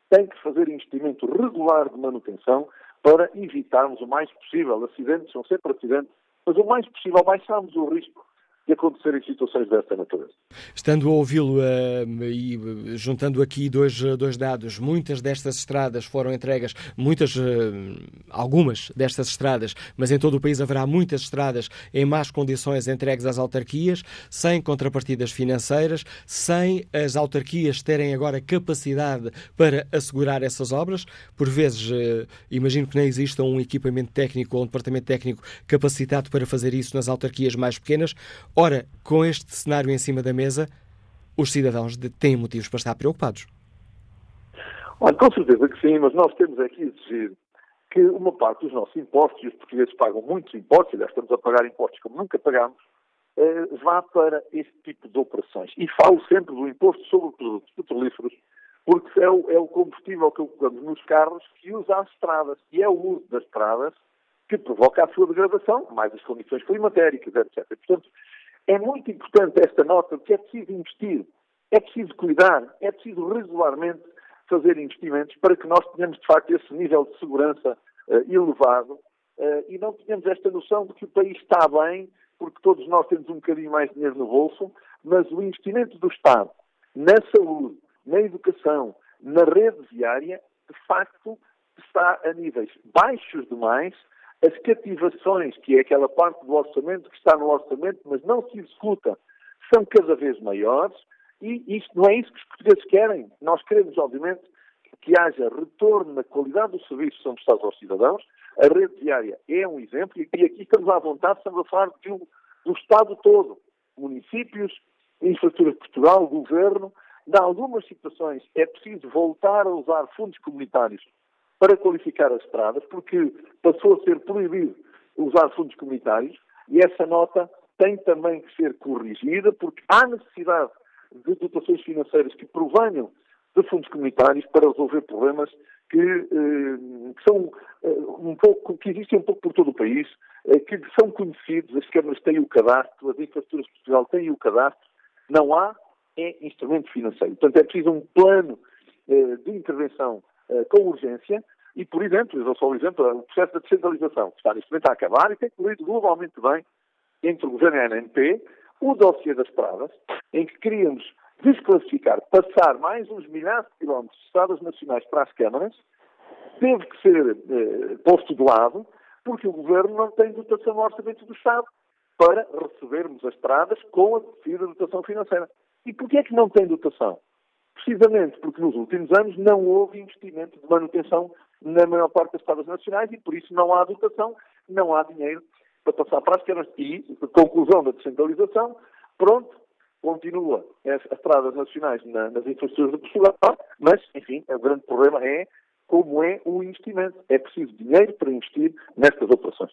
tem que fazer investimento regular de manutenção para evitarmos o mais possível, acidentes são sempre acidentes, mas o mais possível baixarmos o risco de acontecerem situações desta natureza. Estando a ouvi-lo uh, e uh, juntando aqui dois, uh, dois dados, muitas destas estradas foram entregas, muitas, algumas destas estradas, mas em todo o país haverá muitas estradas em más condições entregues às autarquias, sem contrapartidas financeiras, sem as autarquias terem agora capacidade para assegurar essas obras. Por vezes, imagino que nem exista um equipamento técnico ou um departamento técnico capacitado para fazer isso nas autarquias mais pequenas Ora, com este cenário em cima da mesa, os cidadãos têm motivos para estar preocupados. Olha, com certeza que sim, mas nós temos aqui exigir que uma parte dos nossos impostos, e os portugueses pagam muitos impostos, aliás, estamos a pagar impostos como nunca pagámos, eh, vá para este tipo de operações. E falo sempre do imposto sobre produtos petrolíferos, porque é o, é o combustível que colocamos nos carros que usa as estradas, e é o uso das estradas que provoca a sua degradação, mais as condições climatéricas, etc. Portanto, é muito importante esta nota de que é preciso investir, é preciso cuidar, é preciso regularmente fazer investimentos para que nós tenhamos, de facto, esse nível de segurança uh, elevado. Uh, e não tenhamos esta noção de que o país está bem, porque todos nós temos um bocadinho mais dinheiro no bolso, mas o investimento do Estado na saúde, na educação, na rede viária, de facto, está a níveis baixos demais as cativações, que é aquela parte do orçamento que está no orçamento, mas não se executa, são cada vez maiores e isto não é isso que os portugueses querem. Nós queremos, obviamente, que haja retorno na qualidade dos serviços que são prestados aos cidadãos. A rede viária é um exemplo e aqui estamos à vontade, estamos a falar do, do Estado todo, municípios, infraestrutura de Portugal, governo. Em algumas situações é preciso voltar a usar fundos comunitários para qualificar as estradas, porque passou a ser proibido usar fundos comunitários e essa nota tem também que ser corrigida, porque há necessidade de dotações financeiras que provenham de fundos comunitários para resolver problemas que, eh, que são eh, um pouco, que existem um pouco por todo o país, eh, que são conhecidos, as câmaras têm o cadastro, as infraestruturas de Portugal têm o cadastro, não há é instrumento financeiro. Portanto, é preciso um plano de intervenção com urgência e, por exemplo, eu só um exemplo, o processo da descentralização, que está neste momento a acabar e tem corrido globalmente bem entre o Governo e a ANP, o dossiê das estradas, em que queríamos desclassificar, passar mais uns milhares de quilómetros de estradas nacionais para as câmaras, teve que ser eh, posto de lado porque o Governo não tem dotação no Orçamento do Estado para recebermos as estradas com a devida dotação financeira. E porquê é que não tem dotação? Precisamente porque nos últimos anos não houve investimento de manutenção na maior parte das estradas nacionais e por isso não há dotação, não há dinheiro para passar para as esquerdas. E, conclusão da descentralização, pronto, continua as, as estradas nacionais na, nas infraestruturas de Portugal, mas, enfim, o grande problema é como é o investimento. É preciso dinheiro para investir nestas operações.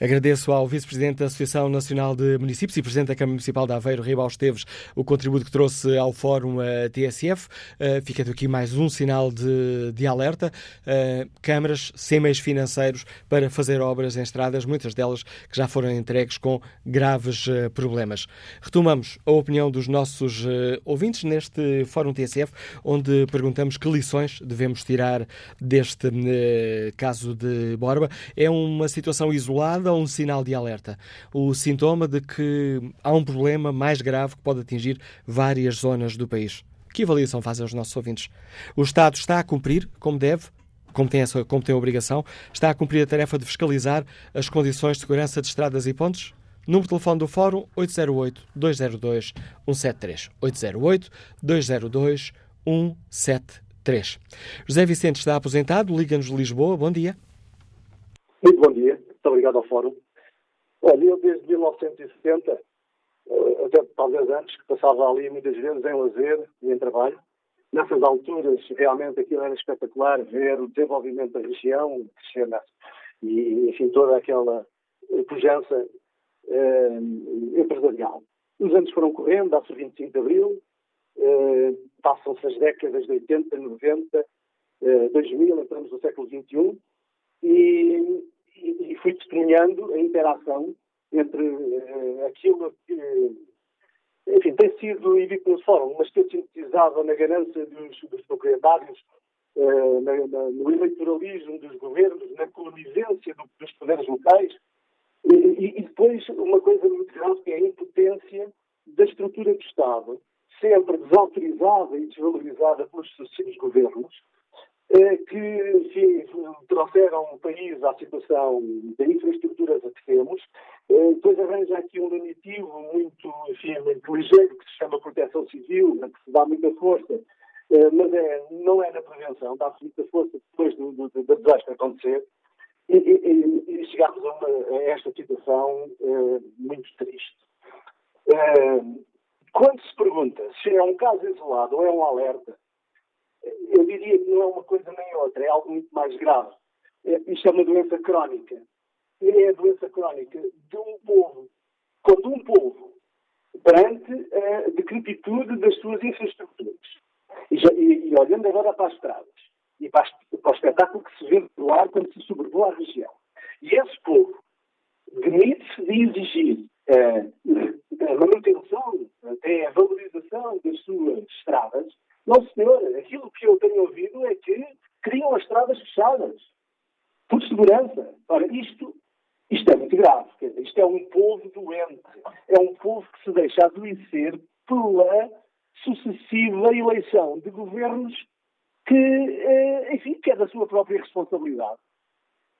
Agradeço ao Vice-Presidente da Associação Nacional de Municípios e Presidente da Câmara Municipal de Aveiro, Ribal Esteves, o contributo que trouxe ao Fórum uh, TSF. Uh, fica aqui mais um sinal de, de alerta. Uh, câmaras sem meios financeiros para fazer obras em estradas, muitas delas que já foram entregues com graves uh, problemas. Retomamos a opinião dos nossos ouvintes neste Fórum TSF, onde perguntamos que lições devemos tirar deste caso de Borba. É uma situação isolada a um sinal de alerta. O sintoma de que há um problema mais grave que pode atingir várias zonas do país. Que avaliação fazem os nossos ouvintes? O Estado está a cumprir como deve? Como tem, essa, como tem a obrigação, está a cumprir a tarefa de fiscalizar as condições de segurança de estradas e pontes? Número de telefone do Fórum 808-202-173. 808-202-173. José Vicente está aposentado, Liga-nos de Lisboa. Bom dia. Muito bom dia. Muito obrigado ao Fórum. Olha, eu desde 1970, eh, até talvez antes, que passava ali muitas vezes em lazer e em trabalho. Nessas alturas, realmente aquilo era espetacular ver o desenvolvimento da região, crescer e, enfim, toda aquela pujança eh, empresarial. Os anos foram correndo, dá-se o 25 de Abril, eh, passam-se as décadas de 80, 90, eh, 2000, entramos no século XXI, e, e, fui testemunhando a interação entre uh, aquilo que, enfim, tem sido, e fórum, mas que eu sintetizava na ganância dos, dos proprietários, uh, na, na, no eleitoralismo dos governos, na colonizência do, dos poderes locais, e, e, depois uma coisa muito grave que é a impotência da estrutura do Estado, sempre desautorizada e desvalorizada pelos sucessivos governos, que enfim, trouxeram o país à situação da infraestrutura que temos. Eh, depois arranja aqui um donativo muito, muito ligeiro que se chama proteção civil, que se dá muita força, eh, mas é, não é na prevenção, dá-se muita força depois do, do, desastre acontecer. E, e, e chegarmos a, uma, a, esta situação muito triste. quando se pergunta se é um caso isolado ou é um alerta, eu diria que não é uma coisa nem outra, é algo muito mais grave. É, isto é uma doença crónica. É a doença crónica de um povo. Quando um povo, perante a decrepitude das suas infraestruturas, e, e, e olhando agora para as estradas, e para, para, o espetáculo que se vê do ar quando se sobrevoa a região, e esse povo demite-se de exigir uh, a manutenção, até a valorização das suas estradas, não, senhor, aquilo que eu tenho ouvido é que criam as estradas fechadas por segurança. Ora, isto, isto é muito grave. Dizer, isto é um povo doente. É um povo que se deixa adoecer pela sucessiva eleição de governos que, eh, enfim, que é da sua própria responsabilidade.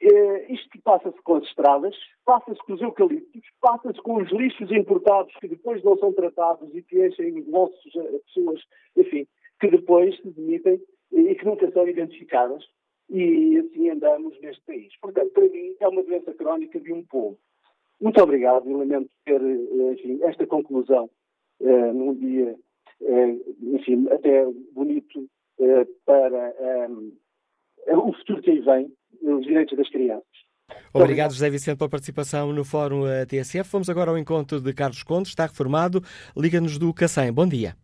Eh, isto passa-se com as estradas, passa-se com os eucaliptos, passa-se com os lixos importados que depois não são tratados e que enchem bolsos a pessoas, enfim, que depois se demitem e que nunca são identificadas. E assim andamos neste país. Portanto, para mim, é uma doença crónica de um povo. Muito obrigado e lamento ter eh, enfim, esta conclusão uh, num dia, uh, enfim, até bonito para o futuro que aí vem, os direitos das crianças. Obrigado, José Vicente, pela participação no Fórum TSF. Vamos agora ao encontro de Carlos Conde, está reformado. Liga-nos do Cacém. Bom dia.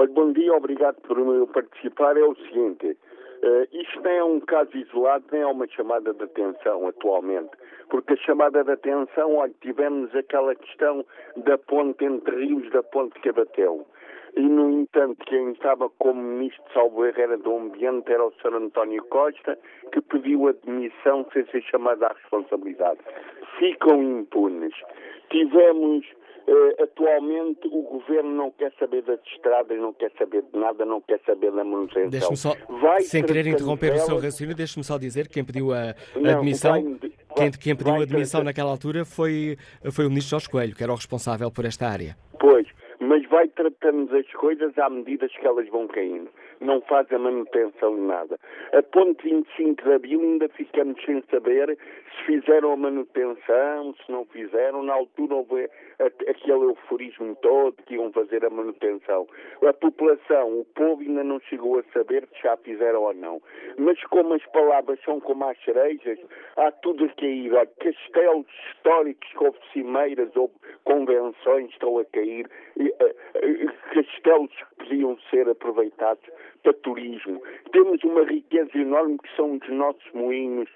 Olha, bom dia, obrigado por participar. É o seguinte, uh, isto nem é um caso isolado, nem é uma chamada de atenção atualmente, porque a chamada de atenção, olha, tivemos aquela questão da ponte entre rios, da ponte que abateu. E, no entanto, quem estava como ministro de Salvo Herrera do Ambiente era o Sr. António Costa, que pediu a demissão sem ser chamado à responsabilidade. Ficam impunes. Tivemos Uh, atualmente o governo não quer saber das estradas, não quer saber de nada, não quer saber da manutenção. Deixe-me só, vai sem querer interromper delas... o seu raciocínio, deixe-me só dizer que quem pediu a, admissão, vai, quem, quem, pediu a admissão naquela altura foi, foi o ministro Jorge Coelho, que era o responsável por esta área. Pois, mas vai tratando as coisas à medida que elas vão caindo. Não faz a manutenção de nada. A ponte 25 de abril ainda ficamos sem saber se fizeram a manutenção, se não fizeram. Na altura houve aquele euforismo todo que iam fazer a manutenção. A população, o povo ainda não chegou a saber se já fizeram ou não. Mas como as palavras são como as cerejas, há tudo a cair. Há castelos históricos, houve cimeiras, houve convenções estão a cair, eh, eh, castelos que podiam ser aproveitados para turismo. Temos uma riqueza enorme que são os nossos moinhos,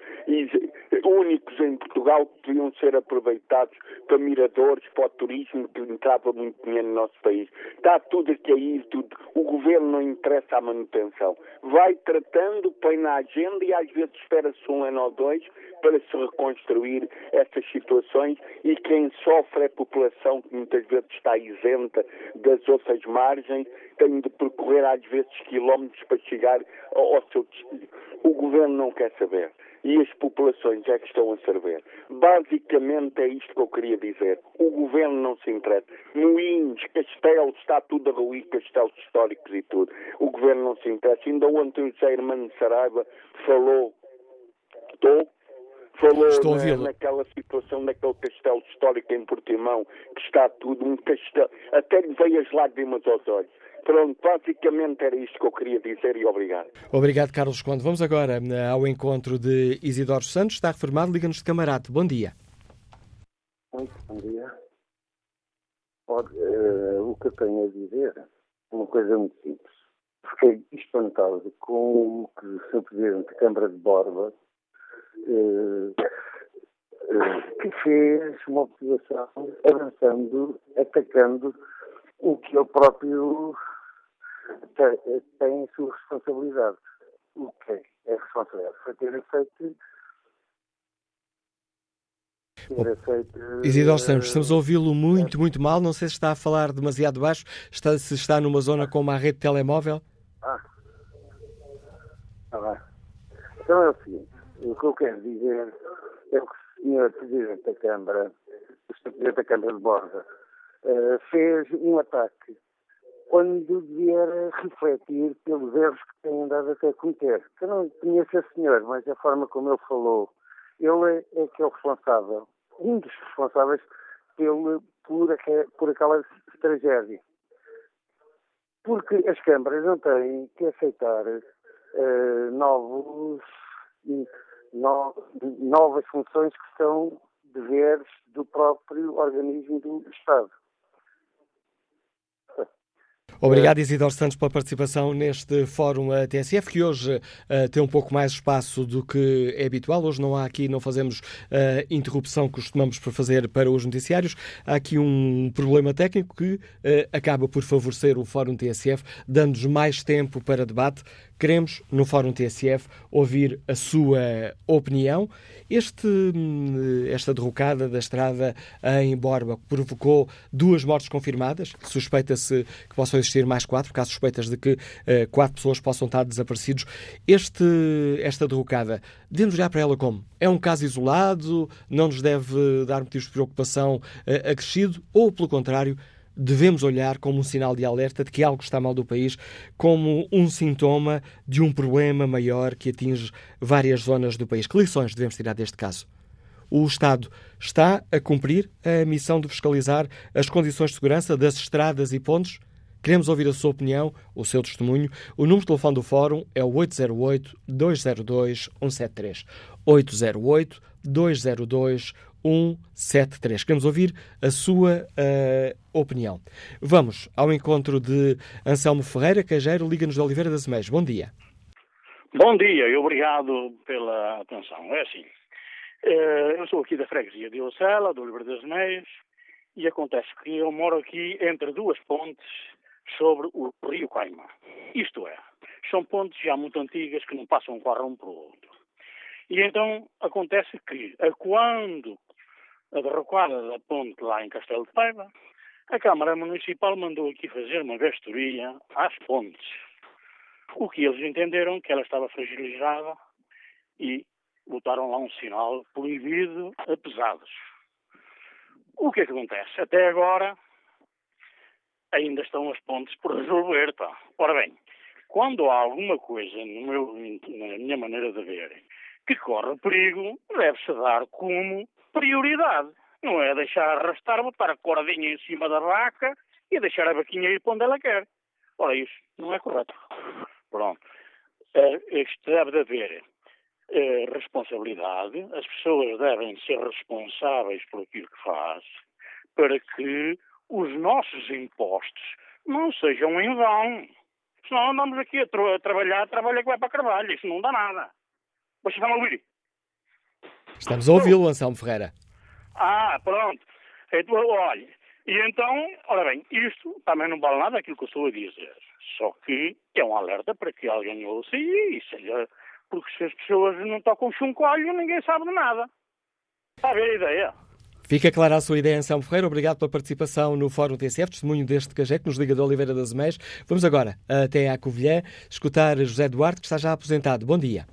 únicos em Portugal, que podiam ser aproveitados para miradores, para o turismo, que entrava muito dinheiro no nosso país. Está tudo a cair, tudo. O governo não interessa a manutenção. Vai tratando, põe na agenda e às vezes espera-se um ano ou dois para se reconstruir essas situações e quem sofre é a população que muitas vezes está isenta das outras margens, tem de percorrer às vezes quilómetros para chegar ao, ao seu destino. O governo não quer saber e as populações é que estão a saber. Basicamente é isto que eu queria dizer. O governo não se interessa. Moinhos, castelos, está tudo a ruir, castelos históricos e tudo. O governo não se interessa. Ainda ontem o José Hermano Saraiva falou, estou, falou Estou na, naquela situação daquele castelo histórico em Portimão, que está tudo um castelo, até lhe veio as lágrimas aos olhos. Pronto, basicamente era isto que eu queria dizer e obrigado. Obrigado, Carlos Conde. Vamos agora eh, ao encontro de Isidoro Santos, está reformado, liga-nos de camarada. Bom dia. Muito bom dia. Pode, uh, o que eu tenho a dizer é uma coisa muito simples. Fiquei espantado com o que o Sr. Presidente da Câmara de Borba uh, que fez uma observação avançando, atacando o que ele próprio tem, tem a sua responsabilidade. O que é, é a responsabilidade? Foi ter feito Isidoro Santos, estamos a ouvi-lo muito, muito mal. Não sei se está a falar demasiado baixo, está, se está numa zona com uma rede de telemóvel. Ah, está bem. Então é o seguinte: o que eu quero dizer é que o Sr. Presidente da Câmara, o Sr. Presidente da Câmara de Borda, uh, fez um ataque quando devia refletir pelos erros que tem andado até a cometer. Eu não conheço esse senhor, mas a forma como ele falou, ele é, é que é o responsável, um dos responsáveis pelo, por, por aquela tragédia. Porque as câmaras não têm que aceitar uh, novos no, novas funções que são deveres do próprio organismo do Estado. Obrigado, Isidoro Santos, pela participação neste Fórum TSF, que hoje uh, tem um pouco mais espaço do que é habitual. Hoje não há aqui, não fazemos a uh, interrupção que costumamos fazer para os noticiários. Há aqui um problema técnico que uh, acaba por favorecer o Fórum TSF, dando-nos mais tempo para debate. Queremos, no Fórum TSF, ouvir a sua opinião. Este, hum, esta derrocada da estrada em Borba provocou duas mortes confirmadas. Suspeita-se que possam existir mais quatro, porque há suspeitas de que uh, quatro pessoas possam estar desaparecidos. Este, esta derrocada, devemos olhar para ela como? É um caso isolado? Não nos deve dar motivos de preocupação uh, acrescido? Ou, pelo contrário, devemos olhar como um sinal de alerta de que algo está mal do país, como um sintoma de um problema maior que atinge várias zonas do país. Que lições devemos tirar deste caso? O Estado está a cumprir a missão de fiscalizar as condições de segurança das estradas e pontes? Queremos ouvir a sua opinião, o seu testemunho. O número de telefone do Fórum é o 808-202-173. 808-202-173. Queremos ouvir a sua uh, opinião. Vamos ao encontro de Anselmo Ferreira, cajeiro, Liga-nos de Oliveira das Meias. Bom dia. Bom dia e obrigado pela atenção. É assim, eh, eu sou aqui da freguesia de Ocela, do Oliveira das Meias, e acontece que eu moro aqui entre duas pontes sobre o rio Caima. Isto é, são pontes já muito antigas que não passam um para o outro. E então acontece que, a quando a derrocada da ponte lá em Castelo de Paiva, a Câmara Municipal mandou aqui fazer uma vestoria às pontes. O que eles entenderam que ela estava fragilizada e botaram lá um sinal proibido a pesados. O que é que acontece? Até agora ainda estão as pontes por resolver. Tá? Ora bem, quando há alguma coisa, meu, na minha maneira de ver, que corre perigo, deve-se dar como prioridade. Não é deixar arrastar, botar a cordinha em cima da vaca e deixar a vaquinha ir para onde ela quer. Ora, isso não é correto. Pronto. É, isto deve de haver é, responsabilidade, as pessoas devem ser responsáveis por aquilo que faz, para que os nossos impostos não sejam em vão. Senão andamos aqui a, tra a trabalhar, trabalha que vai para Carvalho, isso não dá nada. Vocês estão a ouvir? Estamos a ouvi-lo, Anselmo Ferreira. Ah, pronto. Então, olha, e então, ora bem, isto também não vale nada aquilo que eu estou a dizer. Só que é um alerta para que alguém ouça e seja. Porque se as pessoas não tocam chuncolho, ninguém sabe de nada. Está a ver a ideia? Fica clara a sua ideia, Anselmo Ferreira. Obrigado pela participação no Fórum TSF, testemunho deste cajé que nos liga de Oliveira das Meias. Vamos agora até à Covilhã escutar José Duarte, que está já aposentado. Bom dia.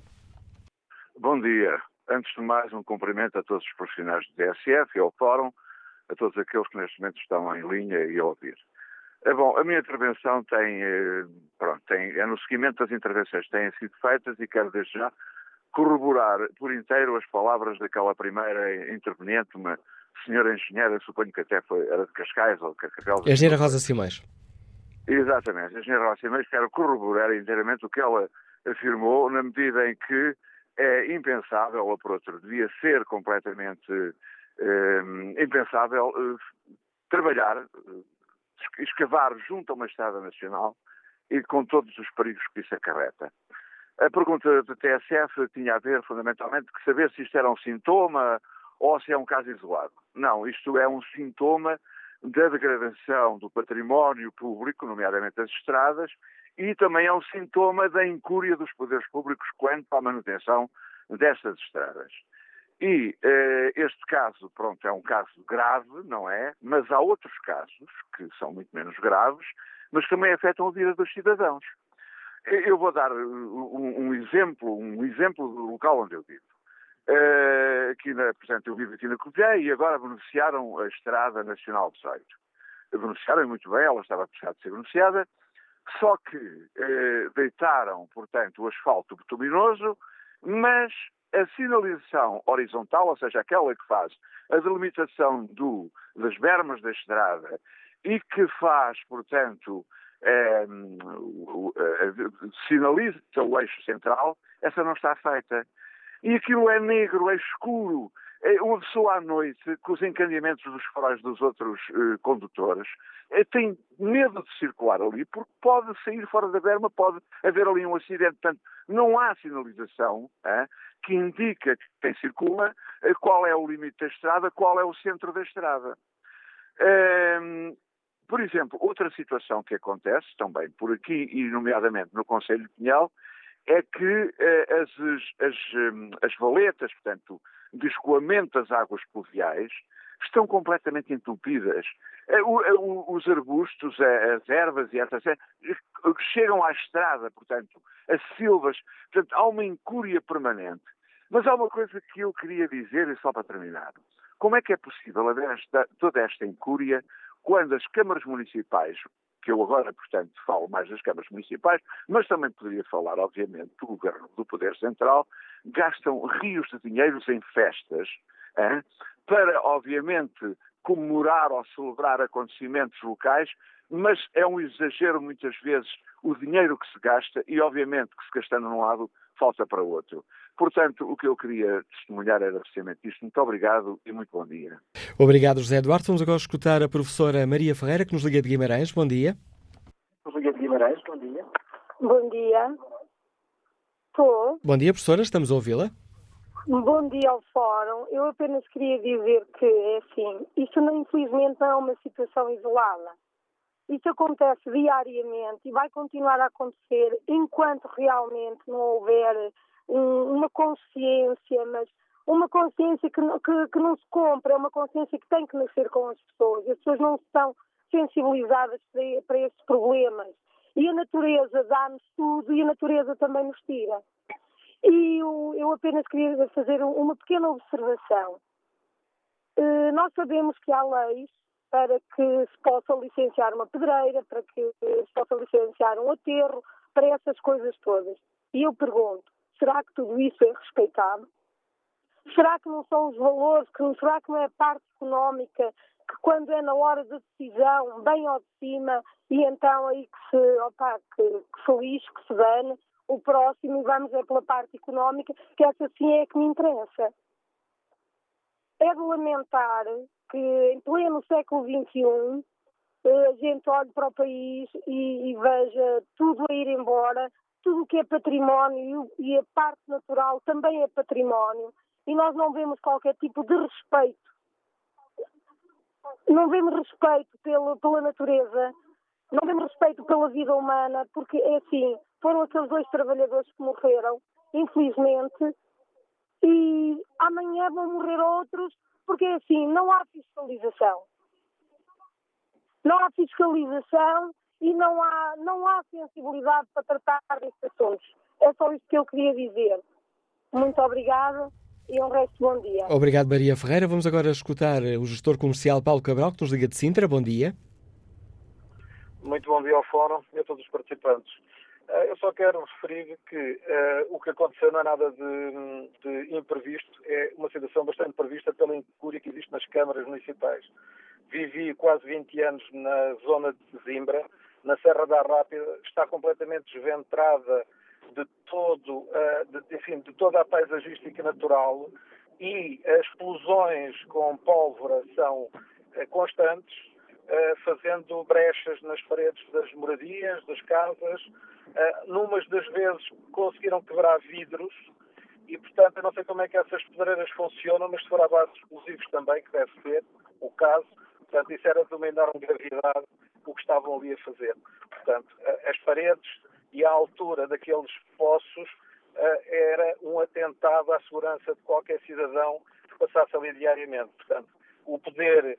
Bom dia. Antes de mais, um cumprimento a todos os profissionais do TSF e ao Fórum, a todos aqueles que neste momento estão em linha e a ouvir. É bom, a minha intervenção tem, eh, pronto, tem, é no seguimento das intervenções que têm sido feitas e quero desde já corroborar por inteiro as palavras daquela primeira interveniente, uma senhora engenheira, suponho que até foi, era de Cascais ou de Cascavel. Engenheira Rosa Simões. Exatamente, a engenheira Rosa Simões, quero corroborar inteiramente o que ela afirmou, na medida em que é impensável, ou por outro, devia ser completamente eh, impensável eh, trabalhar, eh, escavar junto a uma estrada nacional e com todos os perigos que isso acarreta. A pergunta do TSF tinha a ver, fundamentalmente, que saber se isto era um sintoma ou se é um caso isolado. Não, isto é um sintoma da degradação do património público, nomeadamente das estradas, e também é um sintoma da incúria dos poderes públicos quanto à manutenção destas estradas. E eh, este caso, pronto, é um caso grave, não é? Mas há outros casos que são muito menos graves, mas também afetam a vida dos cidadãos. Eu vou dar um, um exemplo, um exemplo do local onde eu vivo. Uh, aqui na, portanto, eu vivo aqui na Covilhã e agora beneficiaram a Estrada Nacional 18. Beneficiaram muito bem, ela estava a precisar de ser beneficiada, só que uh, deitaram, portanto, o asfalto bituminoso, mas a sinalização horizontal, ou seja, aquela que faz a delimitação do, das bermas da estrada e que faz, portanto, eh, sinaliza o eixo central, essa não está feita. E aquilo é negro, é escuro. É uma pessoa à noite, com os encadeamentos dos faróis dos outros uh, condutores, uh, tem medo de circular ali, porque pode sair fora da berma, pode haver ali um acidente. Portanto, não há sinalização uh, que indica quem circula qual é o limite da estrada, qual é o centro da estrada. Ehm, por exemplo, outra situação que acontece também por aqui, e nomeadamente no Conselho de Pinhal, é que eh, as, as, as valetas, portanto, de escoamento das águas pluviais, estão completamente entupidas. Eh, eh, os arbustos, as ervas e essas chegam à estrada, portanto, as silvas, portanto, há uma incúria permanente. Mas há uma coisa que eu queria dizer, e só para terminar. Como é que é possível haver esta, toda esta incúria quando as câmaras municipais que eu agora, portanto, falo mais das câmaras municipais, mas também poderia falar, obviamente, do governo do Poder Central, gastam rios de dinheiros em festas hein, para, obviamente, comemorar ou celebrar acontecimentos locais, mas é um exagero muitas vezes o dinheiro que se gasta e, obviamente, que se gastando num lado, falta para outro. Portanto, o que eu queria testemunhar era precisamente isto. Muito obrigado e muito bom dia. Obrigado, José Eduardo. Vamos agora escutar a professora Maria Ferreira, que nos liga de Guimarães. Bom dia. Nos liga de Guimarães. Bom dia. Bom dia. Estou. Bom dia, professora. Estamos a ouvi-la. Bom dia ao Fórum. Eu apenas queria dizer que, é assim, isto não, infelizmente não é uma situação isolada. Isso acontece diariamente e vai continuar a acontecer enquanto realmente não houver um, uma consciência, mas uma consciência que, que, que, não se compra, é uma consciência que tem que nascer com as pessoas. As pessoas não estão sensibilizadas para, para estes problemas. E a natureza dá-nos tudo e a natureza também nos tira. E eu, eu apenas queria fazer uma pequena observação. Uh, nós sabemos que há leis para que se possa licenciar uma pedreira, para que se possa licenciar um aterro, para essas coisas todas. E eu pergunto, será que tudo isso é respeitado? Será que não são os valores, que, será que não é a parte económica que quando é na hora da decisão, bem ao de cima, e então aí que se, opa, que, que se lixe, que se dane, o próximo e vamos é pela parte económica, que essa sim é que me interessa. É de lamentar que em pleno século XXI eh, a gente olhe para o país e, e veja tudo a ir embora, tudo o que é património e a parte natural também é património e nós não vemos qualquer tipo de respeito. Não vemos respeito pela natureza, não vemos respeito pela vida humana, porque é assim, foram aqueles dois trabalhadores que morreram, infelizmente, e amanhã vão morrer outros, porque é assim, não há fiscalização. Não há fiscalização e não há, não há sensibilidade para tratar destes assuntos. É só isso que eu queria dizer. Muito obrigada e um resto de bom dia. Obrigado, Maria Ferreira. Vamos agora escutar o gestor comercial Paulo Cabral, que nos liga de Sintra. Bom dia. Muito bom dia ao Fórum e a todos os participantes. Eh, eu só quero referir que uh, o que aconteceu não é nada de, de, imprevisto, é uma situação bastante prevista pela incúria que existe nas câmaras municipais. Vivi quase 20 anos na zona de Zimbra, na Serra da Rápida, está completamente desventrada de todo, uh, de, enfim, de toda a paisagística natural e as explosões com pólvora são uh, constantes, uh, fazendo brechas nas paredes das moradias, das casas. numas das vezes conseguiram quebrar vidros e, portanto, eu não sei como é que essas pedreiras funcionam, mas se for à base de explosivos também, que deve ser o caso, portanto, isso era de uma enorme gravidade o que estavam ali a fazer. Portanto, as paredes e a altura daqueles poços era um atentado à segurança de qualquer cidadão que passasse ali diariamente. Portanto, o poder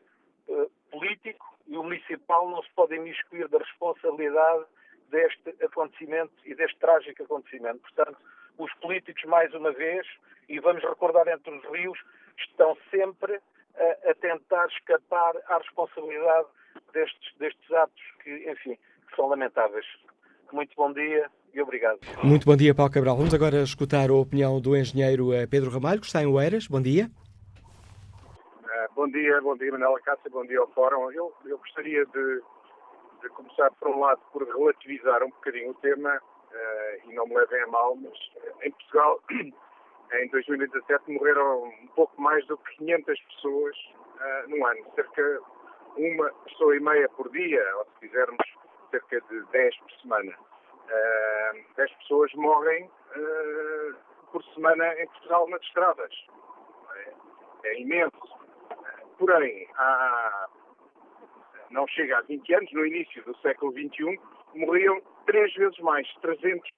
uh, político e o municipal não se podem imiscuir da responsabilidade deste acontecimento e deste trágico acontecimento. Portanto, os políticos, mais uma vez, e vamos recordar entre os rios, estão sempre a, a tentar escapar à responsabilidade destes, destes atos que, enfim, que são lamentáveis. Muito bom dia e obrigado. Muito bom dia, Paulo Cabral. Vamos agora escutar a opinião do engenheiro eh, Pedro Ramalho, que está em Oeiras. Bom dia. Uh, bom dia, bom dia, Manela Cássio, bom dia ao Fórum. Eu, eu gostaria de, de, começar, por um lado, por relativizar um bocadinho o tema, uh, e não me levem a mal, mas em Portugal, em 2017, morreram um pouco mais do que 500 pessoas uh, num ano, cerca uma pessoa e meia por dia, ou se quisermos cerca de 10 por semana. Uh, ah, 10 pessoas morrem uh, por semana em Portugal nas estradas. É, é imenso. Porém, há, não chega a 20 anos, no início do século XXI, morriam três vezes mais, 300,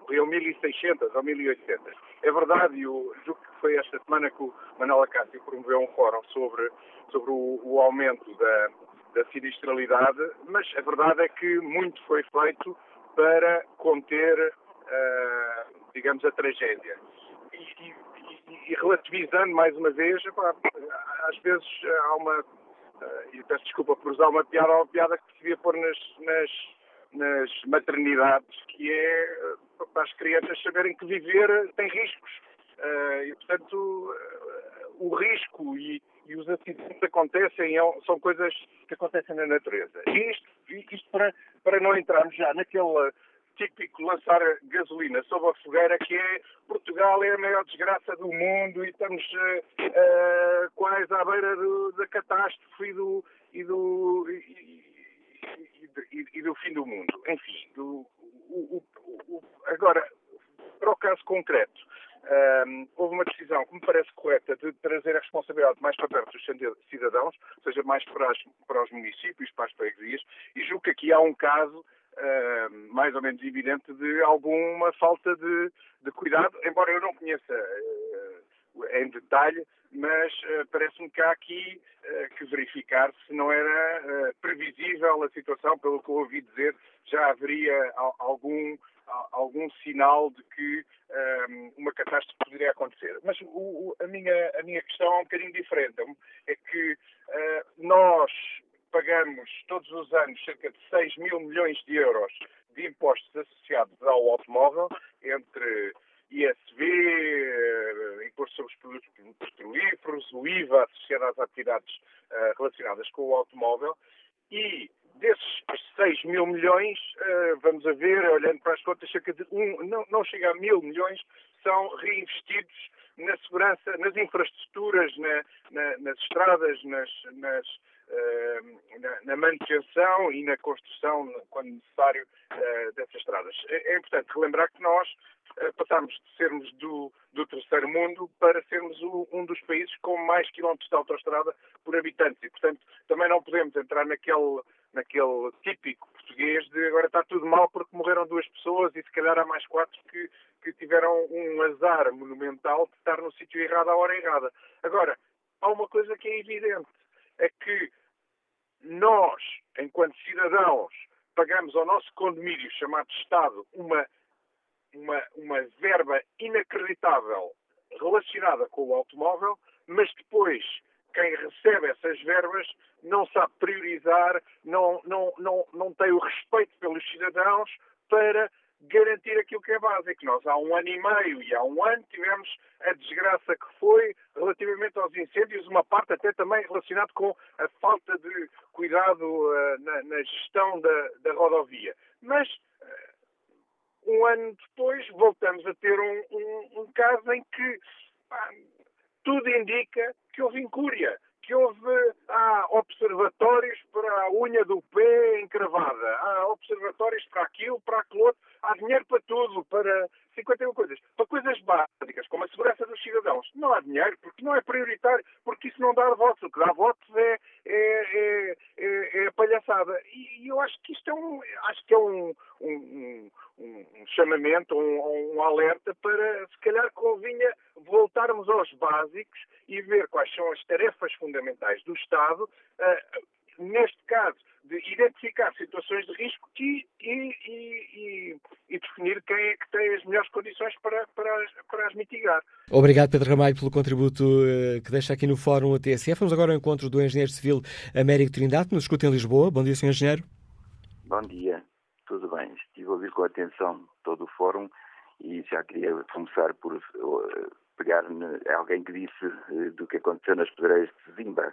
morriam 1.600 ou 1.800. É verdade, eu julgo que foi esta semana que o Manuel Acácio promoveu um fórum sobre, sobre o, o aumento da, da sinistralidade, mas a verdade é que muito foi feito para conter, uh, digamos, a tragédia. E, e, e, relativizando mais uma vez, epá, às vezes há uma, uh, e peço desculpa por usar uma piada, uma piada que se devia pôr nas, nas, nas maternidades, que é para as crianças saberem que viver tem riscos. Uh, e, portanto, o risco e, e os acidentes acontecem, é são coisas que acontecem na natureza. E isto, isto para, para não entrarmos já naquele típico lançar gasolina sobre a fogueira que é Portugal é a maior desgraça do mundo e estamos uh, uh, quase à beira do, da catástrofe e do, e do, e, do fim do mundo. Enfim, do, o, o, o, agora, para o caso concreto, um, houve uma decisão que me parece correta de trazer a responsabilidade mais para perto dos cidadãos, ou seja, mais para, as, para os municípios, para as freguesias, e julgo que aqui há um caso uh, mais ou menos evidente de alguma falta de, de, cuidado, embora eu não conheça uh, em detalhe, mas uh, parece-me que há aqui uh, que verificar se não era uh, previsível a situação, pelo que eu ouvi dizer, já haveria algum, algum sinal de que um, uma catástrofe poderia acontecer. Mas o, o, a, minha, a minha questão é um bocadinho diferente. É que nós pagamos todos os anos cerca de 6 mil milhões de euros de impostos associados ao automóvel, entre ISV, eh, imposto sobre os produtos petrolíferos, o IVA associado às atividades uh, relacionadas com o automóvel, e desses 6 mil milhões, uh, vamos a ver, olhando para as contas, cerca de um, não, não chega a mil milhões, são reinvestidos na segurança, nas infraestruturas, na, na, nas estradas, nas, nas na, na, manutenção e na construção, quando necessário, uh, dessas estradas. É, é, importante relembrar que nós uh, passamos de sermos do, do terceiro mundo para sermos o, um dos países com mais quilómetros de autoestrada por habitante e, portanto, também não podemos entrar naquele, naquele típico português de agora está tudo mal porque morreram duas pessoas e se calhar há mais quatro que, que tiveram um azar monumental de estar no sítio errado à hora errada. Agora, há uma coisa que é evidente é que nós, enquanto cidadãos, pagamos ao nosso condomínio chamado Estado uma, uma, uma verba inacreditável relacionada com o automóvel, mas depois quem recebe essas verbas não sabe priorizar, não, não, não, não tem o respeito pelos cidadãos para garantir aquilo que é básico. Nós há um ano e meio e há um ano tivemos a desgraça que foi relativamente aos incêndios, uma parte até também relacionada com a falta de cuidado uh, na, na, gestão da, da rodovia. Mas uh, um ano depois voltamos a ter um, um, um caso em que pá, tudo indica que houve incúria que houve há observatórios para a unha do pé encravada, há observatórios para aquilo, para aquilo outro, há dinheiro para tudo, para 51 coisas, para coisas básicas, como a segurança dos cidadãos. Não há dinheiro, porque não é prioritário, porque isso não dá votos. O que dá votos é, é, é, é, é palhaçada. E, eu acho que isto é um, acho que é um, um, um, um chamamento, um, um alerta para, se calhar, convinha voltarmos aos básicos e ver quais são as tarefas fundamentais do Estado, uh, neste caso, de identificar situações de risco e, e, e, e, definir quem é que tem as melhores condições para, para, para as mitigar. Obrigado, Pedro Ramalho, pelo contributo uh, que deixa aqui no Fórum TSF. Vamos agora ao encontro do Engenheiro Civil Américo Trindade, que nos escuta em Lisboa. Bom dia, Sr. Engenheiro. Bom dia, tudo bem. Estive a ouvir com atenção todo o Fórum e já queria começar por uh, pegar alguém que disse uh, do que aconteceu nas pedreiras de Zimba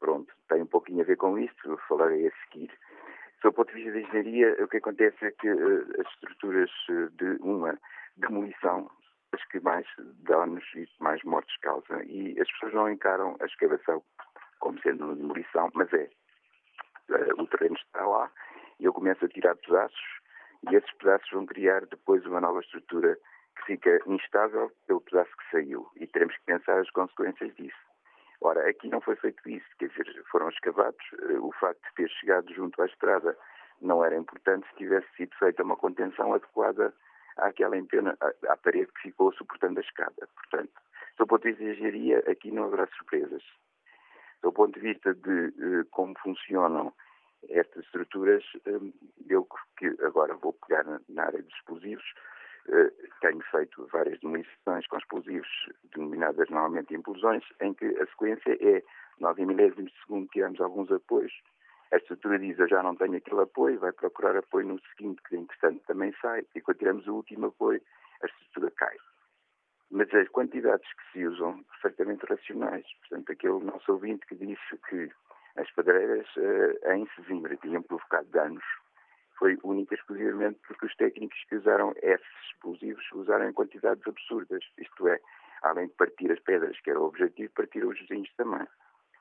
Pronto, tem um pouquinho a ver com isto, falarei a seguir. Do ponto de vista da engenharia, o que acontece é que uh, as estruturas uh, de uma demolição as que mais danos e mais mortes causam. E as pessoas não encaram a escavação como sendo uma demolição, mas é. Uh, o terreno está lá e eu começo a tirar pedaços e esses pedaços vão criar depois uma nova estrutura que fica instável pelo pedaço que saiu e teremos que pensar as consequências disso. Ora, aqui não foi feito isso, quer dizer, foram escavados. Eh, o facto de ter chegado junto à estrada não era importante se tivesse sido feita uma contenção adequada àquela empena, à, parede que ficou suportando a escada. Portanto, do ponto de vista de engenharia, aqui não haverá surpresas. Do ponto de vista de uh, como funcionam estas estruturas, um, eu que agora vou pegar na, na área dos explosivos, eh, tenho feito várias demolições com explosivos, denominadas normalmente implosões, em que a sequência é nós em milésimos de segundo tiramos alguns apoios, a estrutura diz eu já não tenho aquele apoio, vai procurar apoio no seguinte, que entretanto também sai, e quando tiramos o último apoio, a estrutura cai. Mas as quantidades que se usam, perfeitamente racionais. Portanto, aquele nosso ouvinte que disse que as pedreiras uh, em Sesimbra tinham provocado danos foi única e exclusivamente porque os técnicos que usaram esses explosivos usaram em quantidades absurdas. Isto é, além de partir as pedras, que era o objetivo, partiram os vizinhos também.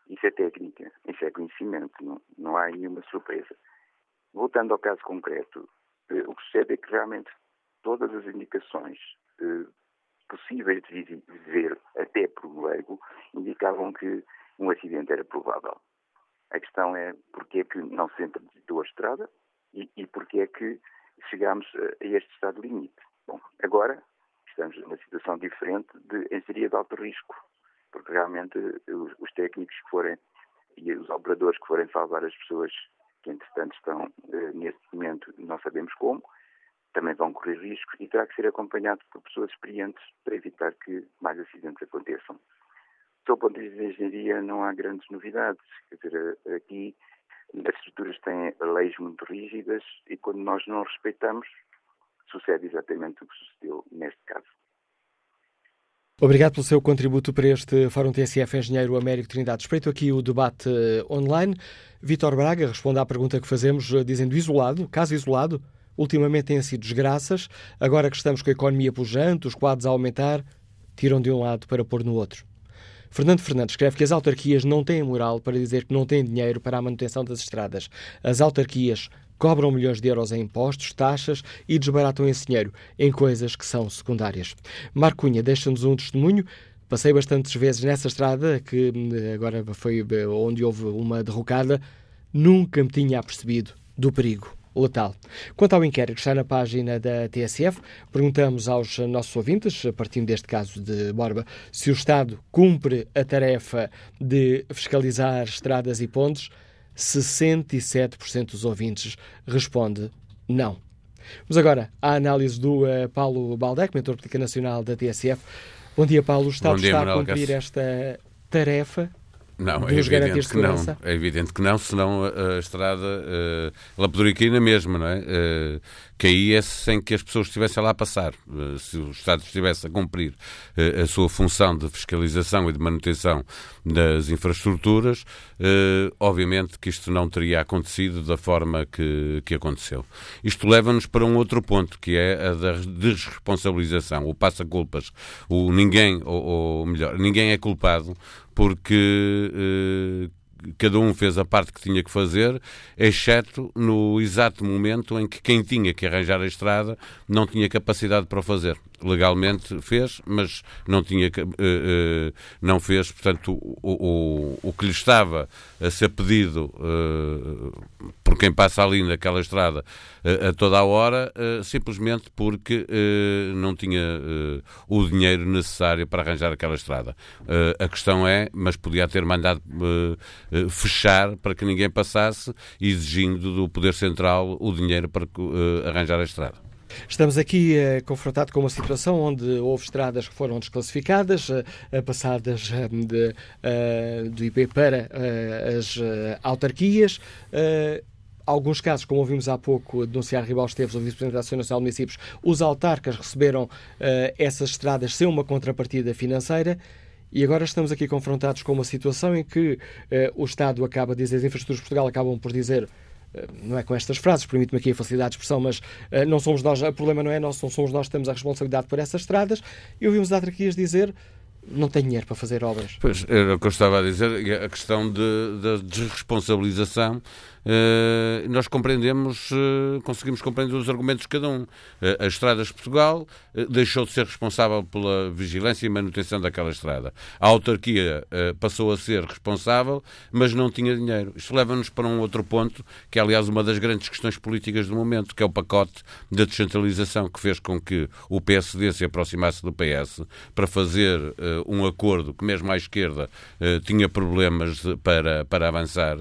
Isso é técnica, isso é conhecimento, não, não há nenhuma surpresa. Voltando ao caso concreto, eh, o que sucede é que realmente todas as indicações eh, possíveis de ver, até por um leigo, indicavam que um acidente era provável. A questão é porque é que não se interditou a estrada, e, e porque é que chegámos a este estado limite. Bom, agora estamos numa situação diferente de engenharia de alto risco, porque realmente os, os técnicos que forem e os operadores que forem salvar as pessoas que, entretanto, estão eh, neste momento, não sabemos como, também vão correr riscos e terá que ser acompanhado por pessoas experientes para evitar que mais acidentes aconteçam. Do ponto de vista da engenharia, não há grandes novidades. Quer dizer, aqui as estruturas têm leis muito rígidas e quando nós não respeitamos, sucede exatamente o que sucedeu neste caso. Obrigado pelo seu contributo para este Fórum TSF Engenheiro Américo Trindade. Espreito aqui o debate eh, online. Vítor Braga responde à pergunta que fazemos, eh, dizendo isolado, caso isolado, ultimamente têm sido desgraças, agora que estamos com a economia pujante, os quadros a aumentar, tiram de um lado para pôr no outro. Fernando Fernandes escreve que as autarquias não têm moral para dizer que não têm dinheiro para a manutenção das estradas. As autarquias cobram milhões de euros em impostos, taxas e desbaratam esse dinheiro em coisas que são secundárias. Marco Cunha deixa-nos um testemunho. Passei bastantes vezes nessa estrada, que hum, agora foi eh, onde houve uma derrocada. Nunca me tinha apercebido do perigo letal. Quanto ao inquérito que está na página da TSF, perguntamos aos nossos ouvintes, partindo deste caso de Borba, se o Estado cumpre a tarefa de fiscalizar estradas e pontes. 67% dos ouvintes responde não. Vamos agora à análise do uh, Paulo Baldec, mentor política nacional da TSF. Bom dia, Paulo. O Estado dia, está a cumprir esta tarefa não, é evidente que não. É evidente que não, senão a, a estrada uh, ela poderia cair na mesma, não é? Uh, caía sem que as pessoas estivessem lá a passar. Uh, se o Estado estivesse a cumprir uh, a sua função de fiscalização e de manutenção das infraestruturas, obviamente que isto não teria acontecido da forma que, que aconteceu. Isto leva-nos para um outro ponto, que é a da desresponsabilização, o passa-culpas. O ninguém, ou, ou melhor, ninguém é culpado porque uh, cada um fez a parte que tinha que fazer, exceto no exato momento em que quem tinha que arranjar a estrada não tinha capacidade para o fazer legalmente fez, mas não tinha uh, uh, não fez, portanto, o, o, o que lhe estava a ser pedido uh, por quem passa ali naquela estrada a toda a hora, simplesmente porque não tinha o dinheiro necessário para arranjar aquela estrada. a questão é, mas podia ter mandado fechar para que ninguém passasse, exigindo do Poder Central o dinheiro para arranjar a estrada. Estamos aqui eh, confrontados com uma situação onde houve estradas que foram desclassificadas, eh, passadas eh, de, eh, do IP para as autarquias alguns casos, como ouvimos há pouco denunciar Ribal Esteves, o Vice-Presidente da Associação Nacional de Municípios, os autarcas receberam essas estradas sem uma contrapartida financeira. E agora estamos aqui confrontados com uma situação em que o Estado acaba de dizer, as infraestruturas de Portugal acabam por dizer não é com estas frases, permite-me aqui a facilidade de expressão, mas uh, não somos nós, o problema não é nosso, não somos nós que temos a responsabilidade por essas estradas. E ouvimos a autarquias dizer não tem dinheiro para fazer obras. Pois, era o que eu estava a dizer, a questão de, de desresponsabilização Uh, nós compreendemos, uh, conseguimos compreender os argumentos de cada um. Uh, a Estradas de Portugal deixou de ser responsável pela vigilância e manutenção daquela estrada. A autarquia passou a ser responsável, mas não tinha dinheiro. Isto leva-nos para um outro ponto, que é, aliás, uma das grandes questões políticas do momento, que é o pacote da descentralização que fez com que o PSD se aproximasse do PS para fazer um acordo que, mesmo à esquerda, tinha problemas para, para avançar.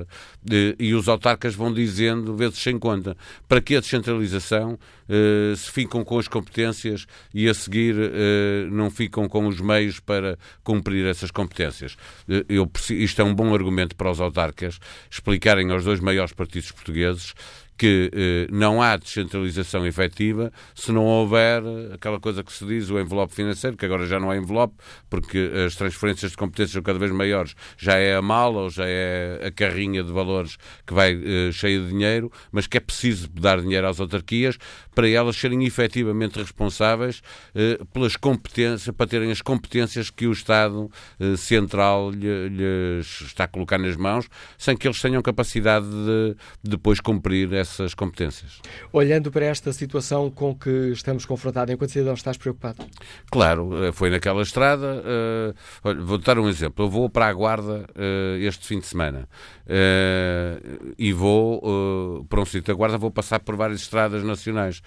e os autarcas autarcas vão dizendo, vezes sem conta, para que a descentralização uh, se ficam com as competências e a seguir uh, não ficam com os meios para cumprir essas competências. Uh, eu, isto é um bom argumento para os autarcas explicarem aos dois maiores partidos portugueses que eh, não há descentralização efetiva se não houver aquela coisa que se diz, o envelope financeiro, que agora já não é envelope, porque as transferências de competências são cada vez maiores, já é a mala ou já é a carrinha de valores que vai eh, cheia de dinheiro, mas que é preciso dar dinheiro às autarquias para elas serem efetivamente responsáveis eh, pelas competências, para terem as competências que o Estado eh, Central lhe, lhes está a colocar nas mãos, sem que eles tenham capacidade de depois cumprir essas competências. Olhando para esta situação com que estamos confrontados, enquanto cidadão, estás preocupado? Claro, foi naquela estrada. Uh, olha, vou dar um exemplo. Eu vou para a Guarda uh, este fim de semana uh, e vou para um sítio da Guarda, vou passar por várias estradas nacionais.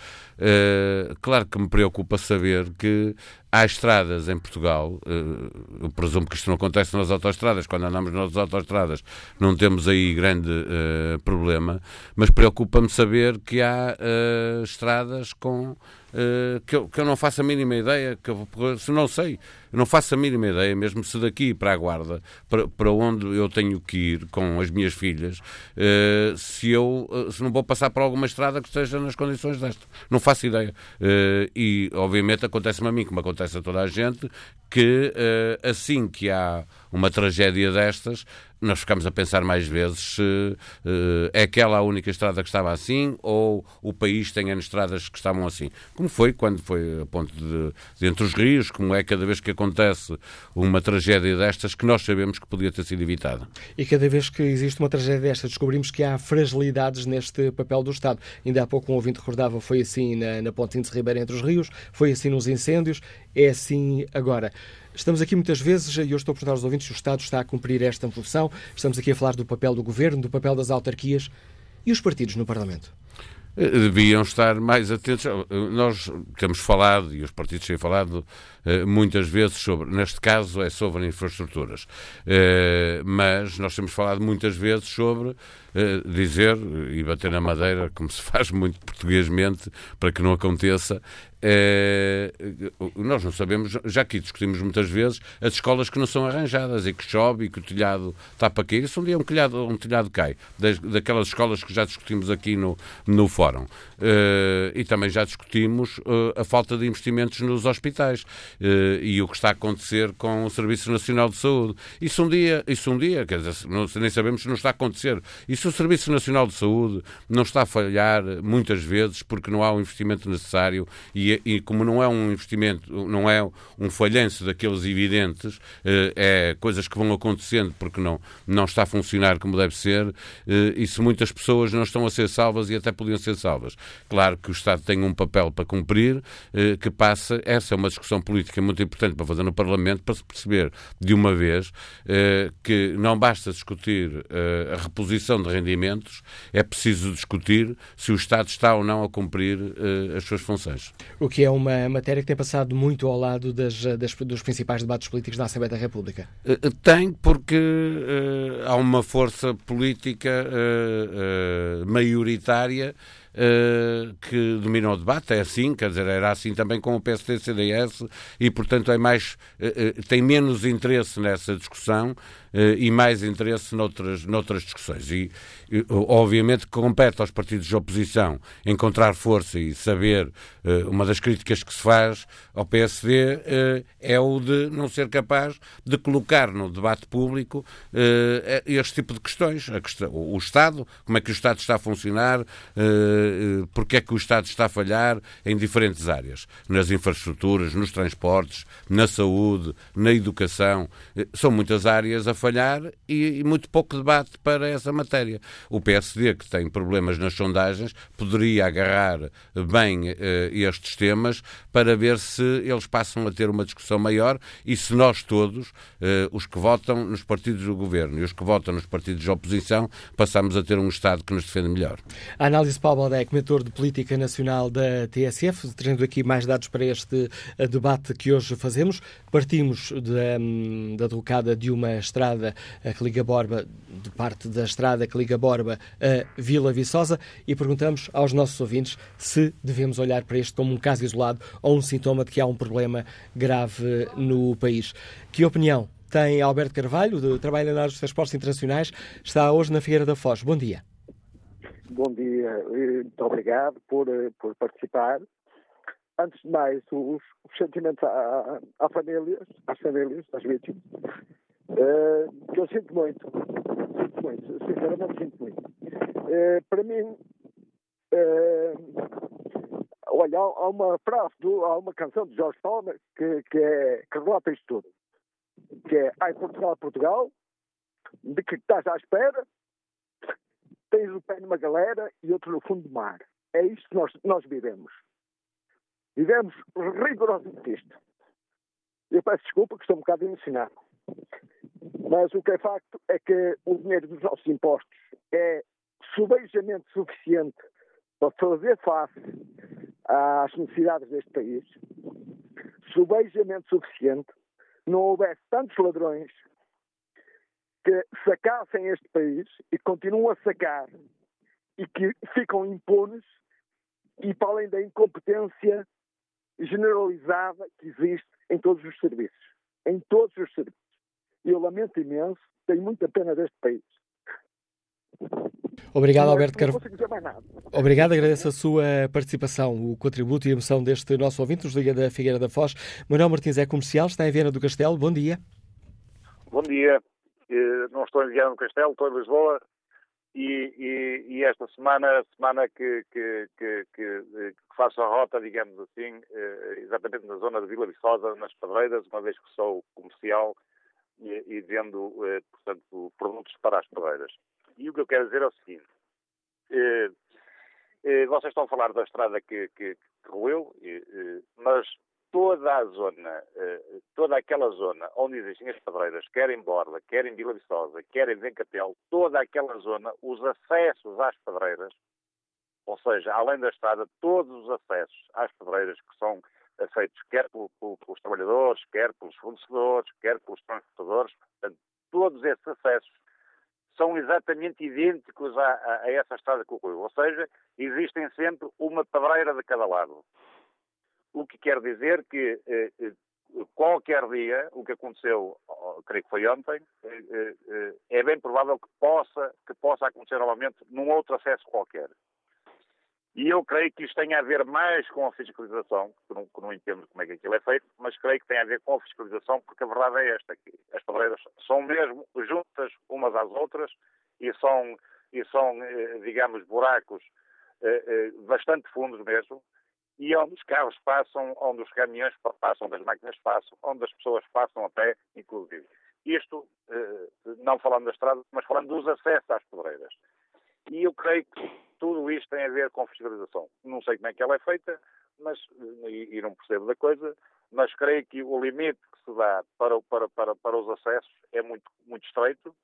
claro que me preocupa saber que há estradas em Portugal, uh, eu presumo que isto não acontece nas autoestradas, quando andamos nas autoestradas não temos aí grande uh, problema, mas preocupa-me saber que há uh, estradas com Uh, que, eu, que eu não faço a mínima ideia, que eu, se não sei, não faço a mínima ideia, mesmo se daqui para a Guarda, para, para onde eu tenho que ir com as minhas filhas, uh, se eu uh, se não vou passar por alguma estrada que esteja nas condições desta. Não faço ideia. e, obviamente, acontece-me a mim, como acontece a toda a gente, que assim que há uma tragédia destas, nós ficamos a pensar mais vezes se uh, é aquela a única estrada que estava assim ou o país tem N estradas que estavam assim. Como foi quando foi a ponte de, de, entre os rios, como é cada vez que acontece uma tragédia destas que nós sabemos que podia ter sido evitada. E cada vez que existe uma tragédia destas, descobrimos que há fragilidades neste papel do Estado. Ainda há pouco um ouvinte recordava, foi assim na, na ponte Índice Ribeira entre os rios, foi assim nos incêndios, é assim agora. Estamos aqui muitas vezes, e eu estou a perguntar aos ouvintes se o Estado está a cumprir esta função. Estamos aqui a falar do papel do governo, do papel das autarquias e os partidos no Parlamento. Eh, deviam estar mais atentos. Nós temos falado, e os partidos têm falado eh, muitas vezes sobre, neste caso é sobre infraestruturas, eh, mas nós temos falado muitas vezes sobre dizer e bater na madeira, como se faz muito portuguesmente, para que não aconteça, é, nós não sabemos, já aqui discutimos muitas vezes, as escolas que não são arranjadas e que chove e que o telhado está para cair. Se um dia um telhado, um telhado cai, das, daquelas escolas que já discutimos aqui no, no fórum. Uh, e também já discutimos uh, a falta de investimentos nos hospitais e o que está a acontecer com o Serviço Nacional de Saúde. Isso um dia, isso um dia quer dizer, não, nem sabemos se não está a acontecer. E se o Serviço Nacional de Saúde não está a falhar muitas vezes porque não há o investimento necessário e e, como não é um investimento, não é um falhanço daqueles evidentes, eh, é coisas que vão acontecendo porque não, não está a funcionar como deve ser, eh, e se muitas pessoas não estão a ser salvas e até podiam ser salvas. Claro que o Estado tem um papel para cumprir, eh, que passa, essa é uma discussão política muito importante para fazer no Parlamento, para se perceber de uma vez que não basta discutir a reposição de rendimentos, é preciso discutir se o Estado está ou não a cumprir as suas funções o que é uma matéria que tem passado muito ao lado das, das, dos principais debates políticos da Assembleia da República. Eh, eh, tem, porque uh, há uma força política uh, uh, maioritária que dominam o debate, é assim, quer dizer, era assim também com o PSD e CDS, e portanto é mais, uh, tem menos interesse nessa discussão e mais interesse noutras, noutras discussões. E, obviamente, compete aos partidos de oposição encontrar força e saber. Uma das críticas que se faz ao PSD é o de não ser capaz de colocar no debate público este tipo de questões. O Estado, como é que o Estado está a funcionar, eh, porque é que o Estado está a falhar em diferentes áreas, nas infraestruturas, nos transportes, na saúde, na educação. Eh, são muitas áreas a falhar e, muito pouco debate para essa matéria. O PSD, que tem problemas nas sondagens, poderia agarrar bem eh, estes temas para ver se eles passam a ter uma discussão maior e se nós todos, os que votam nos partidos do governo e os que votam nos partidos de oposição, passamos a ter um Estado que nos defende melhor. A análise Paulo é comentador de Política Nacional da TSF, trazendo aqui mais dados para este eh, debate que hoje fazemos. Partimos da, hum, da deslocada de uma estrada que liga Borba, de parte da estrada que liga Borba a Vila Viçosa, e perguntamos aos nossos ouvintes se devemos olhar para este como um caso isolado ou um sintoma de que há um problema grave no país. Que opinião tem Alberto Carvalho, do Trabalho na área dos Transportes Internacionais, está hoje na Figueira da Foz. Bom dia. Bom dia, muito obrigado por, eh, por participar. Antes de mais, os, os sentimentos à, à família, às famílias, às vítimas, uh, que eu sinto muito, sinto muito, sinceramente sinto muito. Uh, para mim, uh, olha, há uma frase, do, há uma canção de Jorge Palmer que, que, é, que relata isto tudo, que é Ai Portugal, Portugal, de que estás à espera, tens o pé numa galera e outro no fundo do mar. É isto que nós, nós vivemos. Vivemos rigorosamente isto. Eu peço desculpa que estou um bocado emocionado. Mas o que é facto é que o dinheiro dos nossos impostos é subejamente suficiente para fazer face às necessidades deste país, subejamente suficiente, não houvesse tantos ladrões que sacassem este país e continuam a sacar e que ficam impunes e para além da incompetência generalizada que existe em todos os serviços. Em todos os serviços. E eu lamento imenso, tenho muita pena deste país. Obrigado, Alberto Carvalho. Obrigado, agradeço a sua participação, o contributo e a emoção deste nosso ouvinte, nos Liga da Figueira da Foz. Manuel Martins é comercial, está em Viana do Castelo. Bom dia. Bom dia. Não estou em Viana do Castelo, estou em Lisboa. E, e, e, esta semana, semana que, que, que, que, faço a rota, digamos assim, exatamente na zona de Vila Viçosa, nas Pedreiras, uma vez que sou comercial e, e vendo, portanto, produtos para as Pedreiras. E o que eu quero dizer é o seguinte: eh, eh, vocês estão a falar da estrada que, que, que roeu, eh, mas toda a zona, toda aquela zona onde existem as pedreiras, quer em Borda, quer em Vila Viçosa, quer em Vencatel, toda aquela zona, os acessos às pedreiras, ou seja, além da estrada, todos os acessos às pedreiras que são feitos quer pelos trabalhadores, quer pelos fornecedores, quer pelos transportadores, portanto, todos esses acessos são exatamente idênticos a, a, a essa estrada que ocorreu. Ou seja, existem sempre uma pedreira de cada lado. O que quer dizer que eh, eh, qualquer dia, o que aconteceu, creio que foi ontem, eh, é bem provável que possa, que possa acontecer novamente num outro acesso qualquer. E eu creio que isto tem a ver mais com a fiscalização, que não, que não entendo como é que aquilo é feito, mas creio que tem a ver com a fiscalização, porque a verdade é esta, que as pedreiras são mesmo juntas umas às outras e são, e são digamos, buracos bastante fundos mesmo, e onde os carros passam, onde os caminhões passam, onde as máquinas passam, onde as pessoas passam a pé, inclusive. Isto, não falando da estrada, mas falando dos acessos às pedreiras. E eu creio que tudo isto tem a ver com fiscalização. Não sei como é que ela é feita, mas, e, e não percebo da coisa, mas creio que o limite que se dá para, para, para, para os acessos é muito, muito estreito.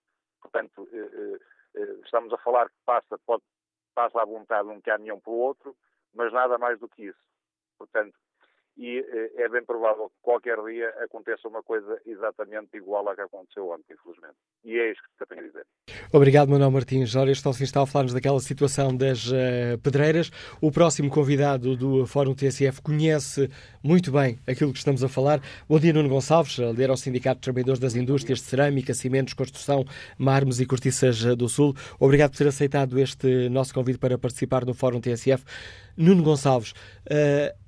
Portanto, eh, eh, estamos a falar que passa, pode, passa à vontade um caminhão pelo outro, mas nada mais do que isso. Portanto, e eh, é bem provável que qualquer dia aconteça uma coisa exatamente igual à que aconteceu ontem, infelizmente. E é isto que eu tenho a dizer. Obrigado, Manuel Martins. Ora, este está a falar-nos daquela situação das uh, pedreiras. O próximo convidado do Fórum TSF conhece muito bem aquilo que estamos a falar. Bom dia, Nuno Gonçalves, líder ao Sindicato de Trabalhadores das Indústrias de Cerâmica, Cimentos, Construção, Mármores e Cortiças do Sul. Obrigado por ter aceitado este nosso convite para participar no Fórum TSF. Nuno Gonçalves, uh,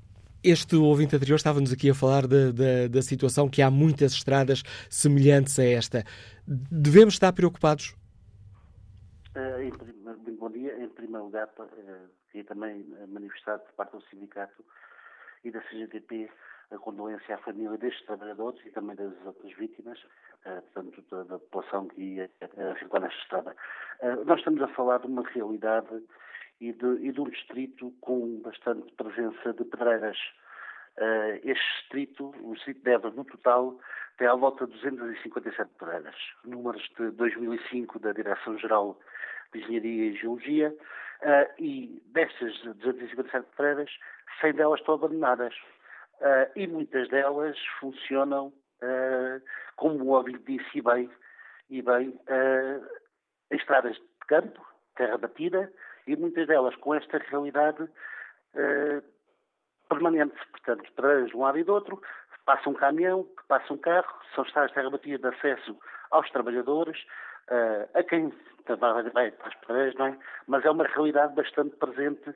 este ouvinte anterior estava-nos aqui a falar de, de, da situação que há muitas estradas semelhantes a esta. Devemos estar preocupados? Uh, bom dia. Em primeiro lugar, uh, queria também manifestar por parte do sindicato e da CGTP a condolência à família destes trabalhadores e também das outras vítimas, uh, portanto, da, da, população que ia circular nesta estrada. Nós estamos a falar de uma realidade e de, e de um distrito com bastante presença de pedreiras. Uh, este distrito, o distrito de Évora, no total, tem à volta de 257 pedreiras. Números de 2005 da Direção-Geral de Engenharia e Geologia. Uh, e destas 257 pedreiras, 100 delas estão abandonadas. Uh, e muitas delas funcionam, como o ouvinte disse, e bem, e bem em estradas de campo, terra batida, e muitas delas com esta realidade uh, permanente. Portanto, para de um lado e do outro, passa um caminhão, passa um carro, são estradas de terra batida de acesso aos trabalhadores, uh, a quem vai para as pedreiras, não é? Mas é uma realidade bastante presente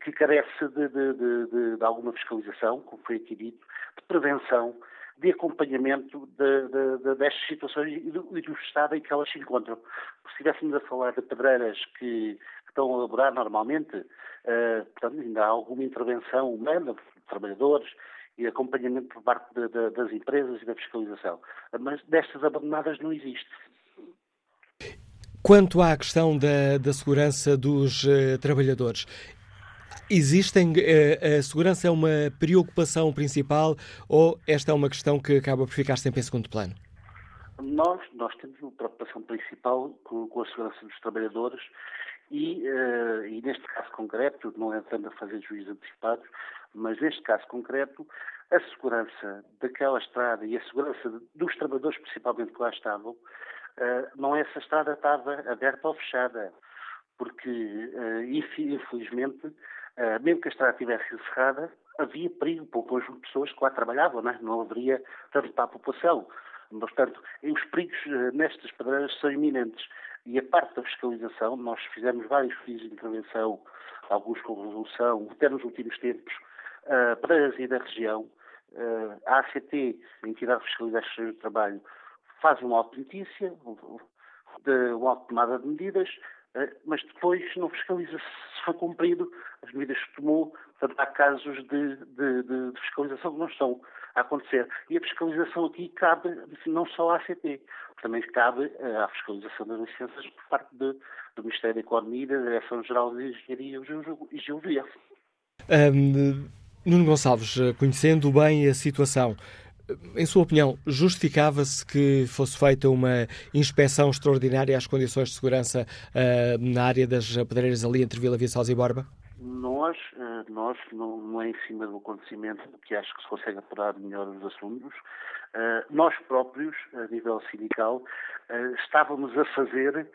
que carece de, de, de, de alguma fiscalização, como foi aqui dito, de prevenção, de acompanhamento de, de, de, destas situações e do, e do, estado em que elas se encontram. Se estivéssemos a falar de pedreiras que, estão a elaborar normalmente, uh, portanto, ainda há alguma intervenção humana de trabalhadores e acompanhamento por parte de, de, das empresas e da fiscalização. Mas destas abandonadas não existe. Quanto à questão da, da segurança dos uh, trabalhadores, existem uh, a segurança é uma preocupação principal ou esta é uma questão que acaba por ficar sempre em segundo plano? Nós, nós temos uma preocupação principal com, com a segurança dos trabalhadores e, uh, e, neste caso concreto, não entrando a fazer juízes antecipados, mas neste caso concreto, a segurança daquela estrada e a segurança dos trabalhadores, principalmente que lá estavam, uh, não é se a estrada estava aberta ou fechada, porque, uh, infelizmente, mesmo que a estrada estivesse encerrada, havia perigo para o conjunto de pessoas que lá trabalhavam, não, é? não haveria tanto para a população. Portanto, os perigos nestas pedreiras são iminentes. E a parte da fiscalização, nós fizemos vários pedidos de intervenção, alguns com resolução, até nos últimos tempos, uh, para a da região. Uh, a ACT, a Entidade de Fiscalização do Trabalho, faz uma auto-notícia, uma auto-tomada de medidas, uh, mas depois não fiscaliza se foi cumprido as medidas que tomou. Portanto, há casos de, de, de fiscalização que não estão a acontecer. E a fiscalização aqui cabe não só à ACT, também cabe eh, à fiscalização das licenças por parte de, do Ministério da Economia da Direção-Geral de Engenharia e Geologia. Um, Nuno Gonçalves, eh, conhecendo bem a situação, em sua opinião, justificava-se que fosse feita uma inspeção extraordinária às condições de segurança uh, na área das pedreiras ali entre Vila Viçosa e Borba? Nós, uh, nós não, não, é em cima do acontecimento que acho que se consegue apurar melhor os assuntos. Uh, nós próprios, a nível sindical, estávamos a fazer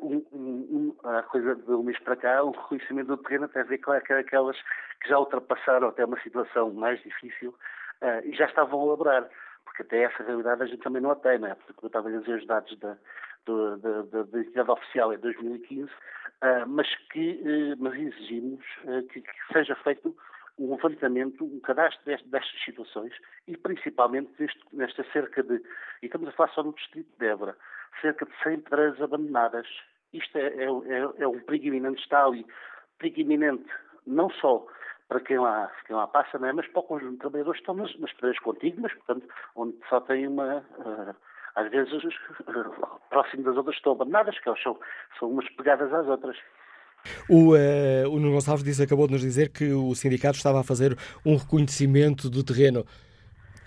um, um, a coisa de um mês para cá, um reconhecimento do terreno, até ver claro, que aquelas que já ultrapassaram até uma situação mais difícil e já estavam a elaborar, porque até essa realidade a gente também não a tem, não é? Porque eu estava a dizer os dados da, da, da, da entidade oficial é 2015, uh, mas que uh, mas exigimos que, que, seja feito um levantamento, um cadastro destas, situações e principalmente neste, nesta cerca de, e estamos a falar só no distrito de Évora, cerca de 100 pedreiras abandonadas. Isto é, é, é, é um perigo iminente, está ali, perigo iminente não só para quem lá, quem lá passa, não é? mas para o conjunto de trabalhadores que estão nas, nas contíguas, portanto, onde só tem uma. Uh, às vezes, uh, próximo das outras estão abandonadas, que elas são, são umas pegadas às outras. O, uh, o Nuno Gonçalves disse, acabou de nos dizer que o sindicato estava a fazer um reconhecimento do terreno.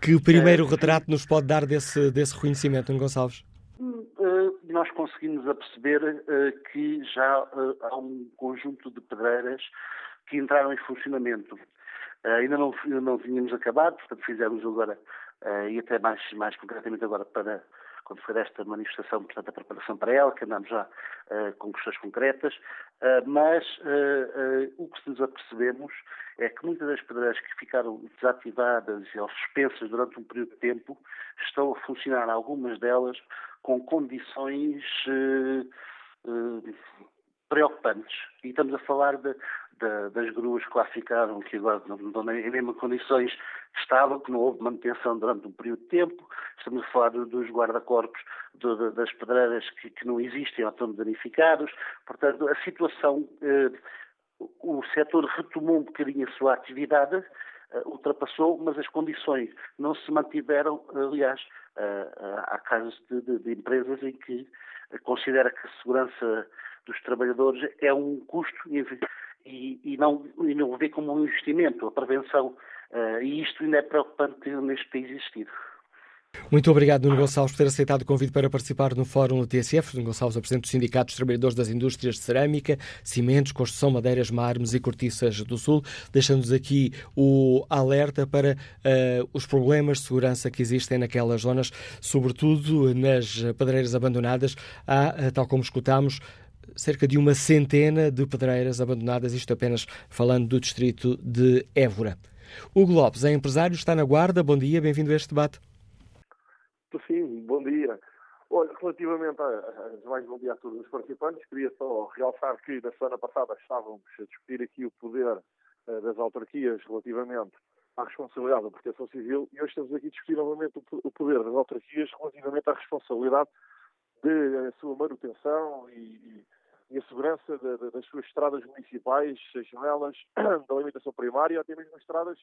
Que primeiro retrato nos pode dar desse, desse reconhecimento, Nuno Gonçalves? nós conseguimos aperceber uh, que já uh, há um conjunto de pedreiras que entraram em funcionamento. Uh, ainda não, não tínhamos acabado, portanto fizemos agora, uh, e até mais, mais concretamente agora para quando foi desta manifestação, portanto, a preparação para ela, que andamos já uh, com questões concretas, mas o que nos apercebemos é que muitas das pedreiras que ficaram desativadas ou suspensas durante um período de tempo estão a funcionar, algumas delas, com condições preocupantes. E estamos a falar de, de, das gruas que lá ficaram, que agora não estão em mesmas condições estavam, que não houve manutenção durante um período de tempo. Estamos a falar dos guarda-corpos das pedreiras que, que, não existem ou estão danificados. Portanto, a situação, eh, o setor retomou um bocadinho a sua atividade, eh, ultrapassou, mas as condições não se mantiveram. Aliás, eh, há casos de, de, de empresas em que considera que a segurança dos trabalhadores é um custo e, e, não, e não vê como um investimento, a prevenção. Uh, e isto ainda é preocupante neste país existir. Muito obrigado, Nuno Gonçalves, por ter aceitado o convite para participar no Fórum do TSF. Nuno Gonçalves, é Presidente do Sindicato dos Trabalhadores das Indústrias de Cerâmica, Cimentos, Construção, Madeiras, Mármores e Cortiças do Sul, deixando-nos aqui o alerta para uh, os problemas de segurança que existem naquelas zonas, sobretudo nas pedreiras abandonadas. Há, uh, tal como escutámos, cerca de uma centena de pedreiras abandonadas, isto apenas falando do distrito de Évora. Hugo Lopes é empresário, está na Guarda. Bom dia, bem-vindo a este debate. Sim, bom dia. Olha, relativamente a, mais bom dia a todos os participantes, queria só realçar que na semana passada estávamos a discutir aqui o poder uh, das autarquias relativamente à responsabilidade da proteção civil e hoje estamos aqui a discutir novamente o, poder das autarquias relativamente à responsabilidade de a sua manutenção e a segurança de, de, das suas estradas municipais, sejam elas da limitação primária, até mesmo estradas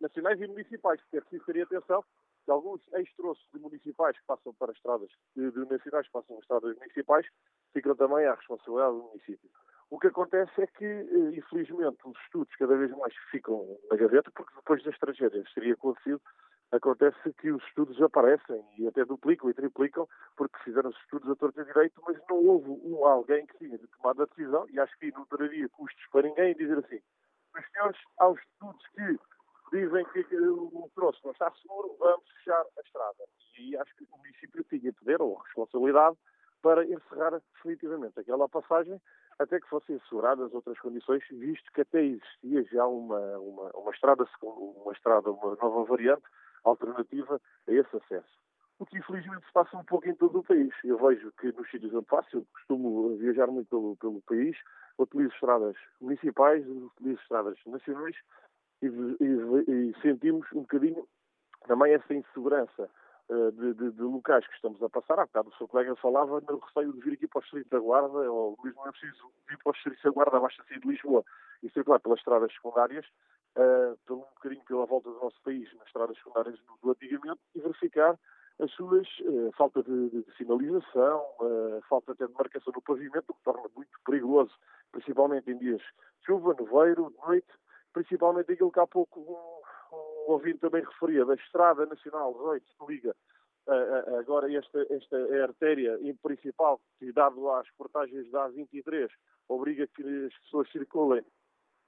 nacionais e municipais, porque é preciso ter atenção que alguns ex-troços de municipais que passam para estradas, de, de nacionais que passam para estradas municipais, ficam também à responsabilidade do município. O que acontece é que, eh, infelizmente, os estudos cada vez mais ficam na gaveta, porque depois das tragédias teria acontecido, acontece que os estudos aparecem e até duplicam e triplicam, porque fizeram os estudos a torta direito, mas não houve um, alguém que tinha tomado a decisão, e acho que não traria custos para ninguém, dizer assim, mas senhores, há os estudos que dizem que o troço não está seguro, vamos fechar a estrada. E aí acho que o município tinha poder ou responsabilidade para encerrar definitivamente aquela passagem até que fossem asseguradas outras condições, visto que até existia já uma, uma, uma estrada, uma estrada, uma nova variante alternativa a esse acesso. O que infelizmente se passa um pouco em todo o país. Eu vejo que nos sítios onde faço, eu costumo viajar muito pelo, pelo país, utilizo estradas municipais, utilizo estradas nacionais e, e, e sentimos um bocadinho também essa insegurança uh, de, de, de, locais que estamos a passar. Há bocado o seu colega falava no receio de vir aqui para o Distrito da Guarda, ou mesmo é preciso vir para o Distrito da Guarda, basta sair de Lisboa e circular pelas estradas secundárias, uh, pelo, um bocadinho pela volta do nosso país, nas estradas secundárias do, antigamente, e verificar as suas uh, falta de, de, de sinalização, uh, falta até de marcação no pavimento, o que torna muito perigoso, principalmente em dias de chuva, nevoeiro, de noite, principalmente aquilo que há pouco um, um ouvinte também referia, da Estrada Nacional 18, que liga uh, agora esta, esta é a artéria principal, que dado às portagens da A23, obriga que as pessoas circulem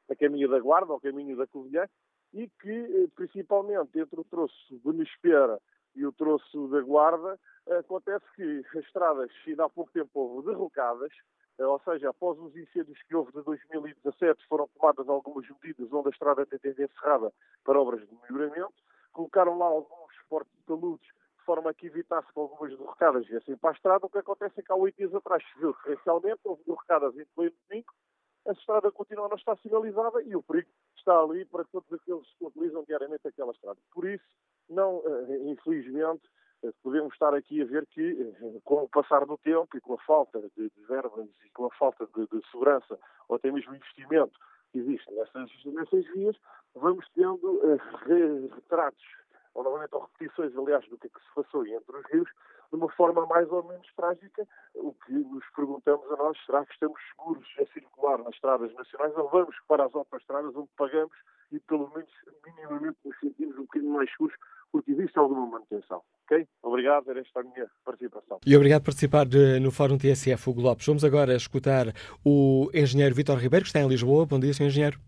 a caminho da Guarda, ao caminho da Covilhã, e que, eh, principalmente entre o troço de Nespera e o troço da Guarda, acontece que as estradas, ainda há pouco tempo houve derrocadas, eh, ou seja, após os incêndios que houve de 2017, foram tomadas algumas medidas onde a estrada tem sido encerrada para obras de melhoramento, colocaram lá alguns portos de taludes de forma a que evitasse que algumas derrocadas viessem para a estrada. O que acontece é que há oito dias atrás choveu torrencialmente, houve derrocadas em pleno domingo, a estrada continua a não estar sinalizada e o perigo está ali para todos aqueles que utilizam diariamente aquela estrada. Por isso, não, eh, infelizmente, eh, podemos estar aqui a ver que, eh, com o passar do tempo e com a falta de, verbas e com a falta de, de, segurança ou até mesmo investimento que existe nessas, nessas vias, vamos tendo uh, retratos, ou novamente ou repetições, aliás, do que, é que se passou entre os rios, de uma forma mais ou menos trágica. O que nos perguntamos a nós, será que estamos seguros a circular nas estradas nacionais ou vamos para as autoestradas onde pagamos e pelo menos minimamente nos sentimos um bocadinho mais seguros porque existe alguma manutenção. Ok? Obrigado, era esta a minha participação. E obrigado por participar de, no Fórum TSF, Hugo Lopes. Vamos agora escutar o engenheiro Vitor Ribeiro, que está em Lisboa. Bom dia, senhor engenheiro.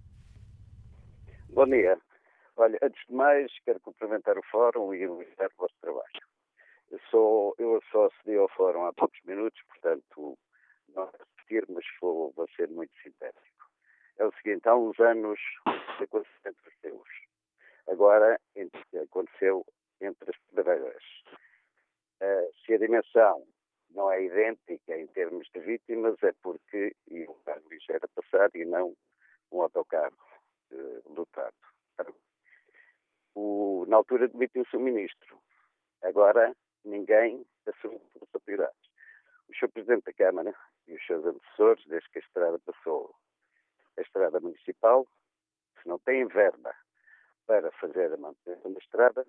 Bom dia. Olha, antes de mais, quero cumprimentar o Fórum e elogiar o vosso trabalho. Eu, sou, eu só acedi ao Fórum há poucos minutos, portanto, não assistir, mas vou, vou ser muito sintético. É o seguinte, há uns anos aconteceu entre os teus. Agora aconteceu entre as pedreiras. Uh, se a dimensão não é idêntica em termos de vítimas, é porque e um carro ligeiro a passar e não um autocarro uh, lotado. O, na altura demitiu-se o ministro. Agora ninguém assume responsabilidades. O Sr. Presidente da Câmara e os seus antecessores, desde que a estrada passou a estrada municipal, se não têm verba para fazer a manutenção da estrada,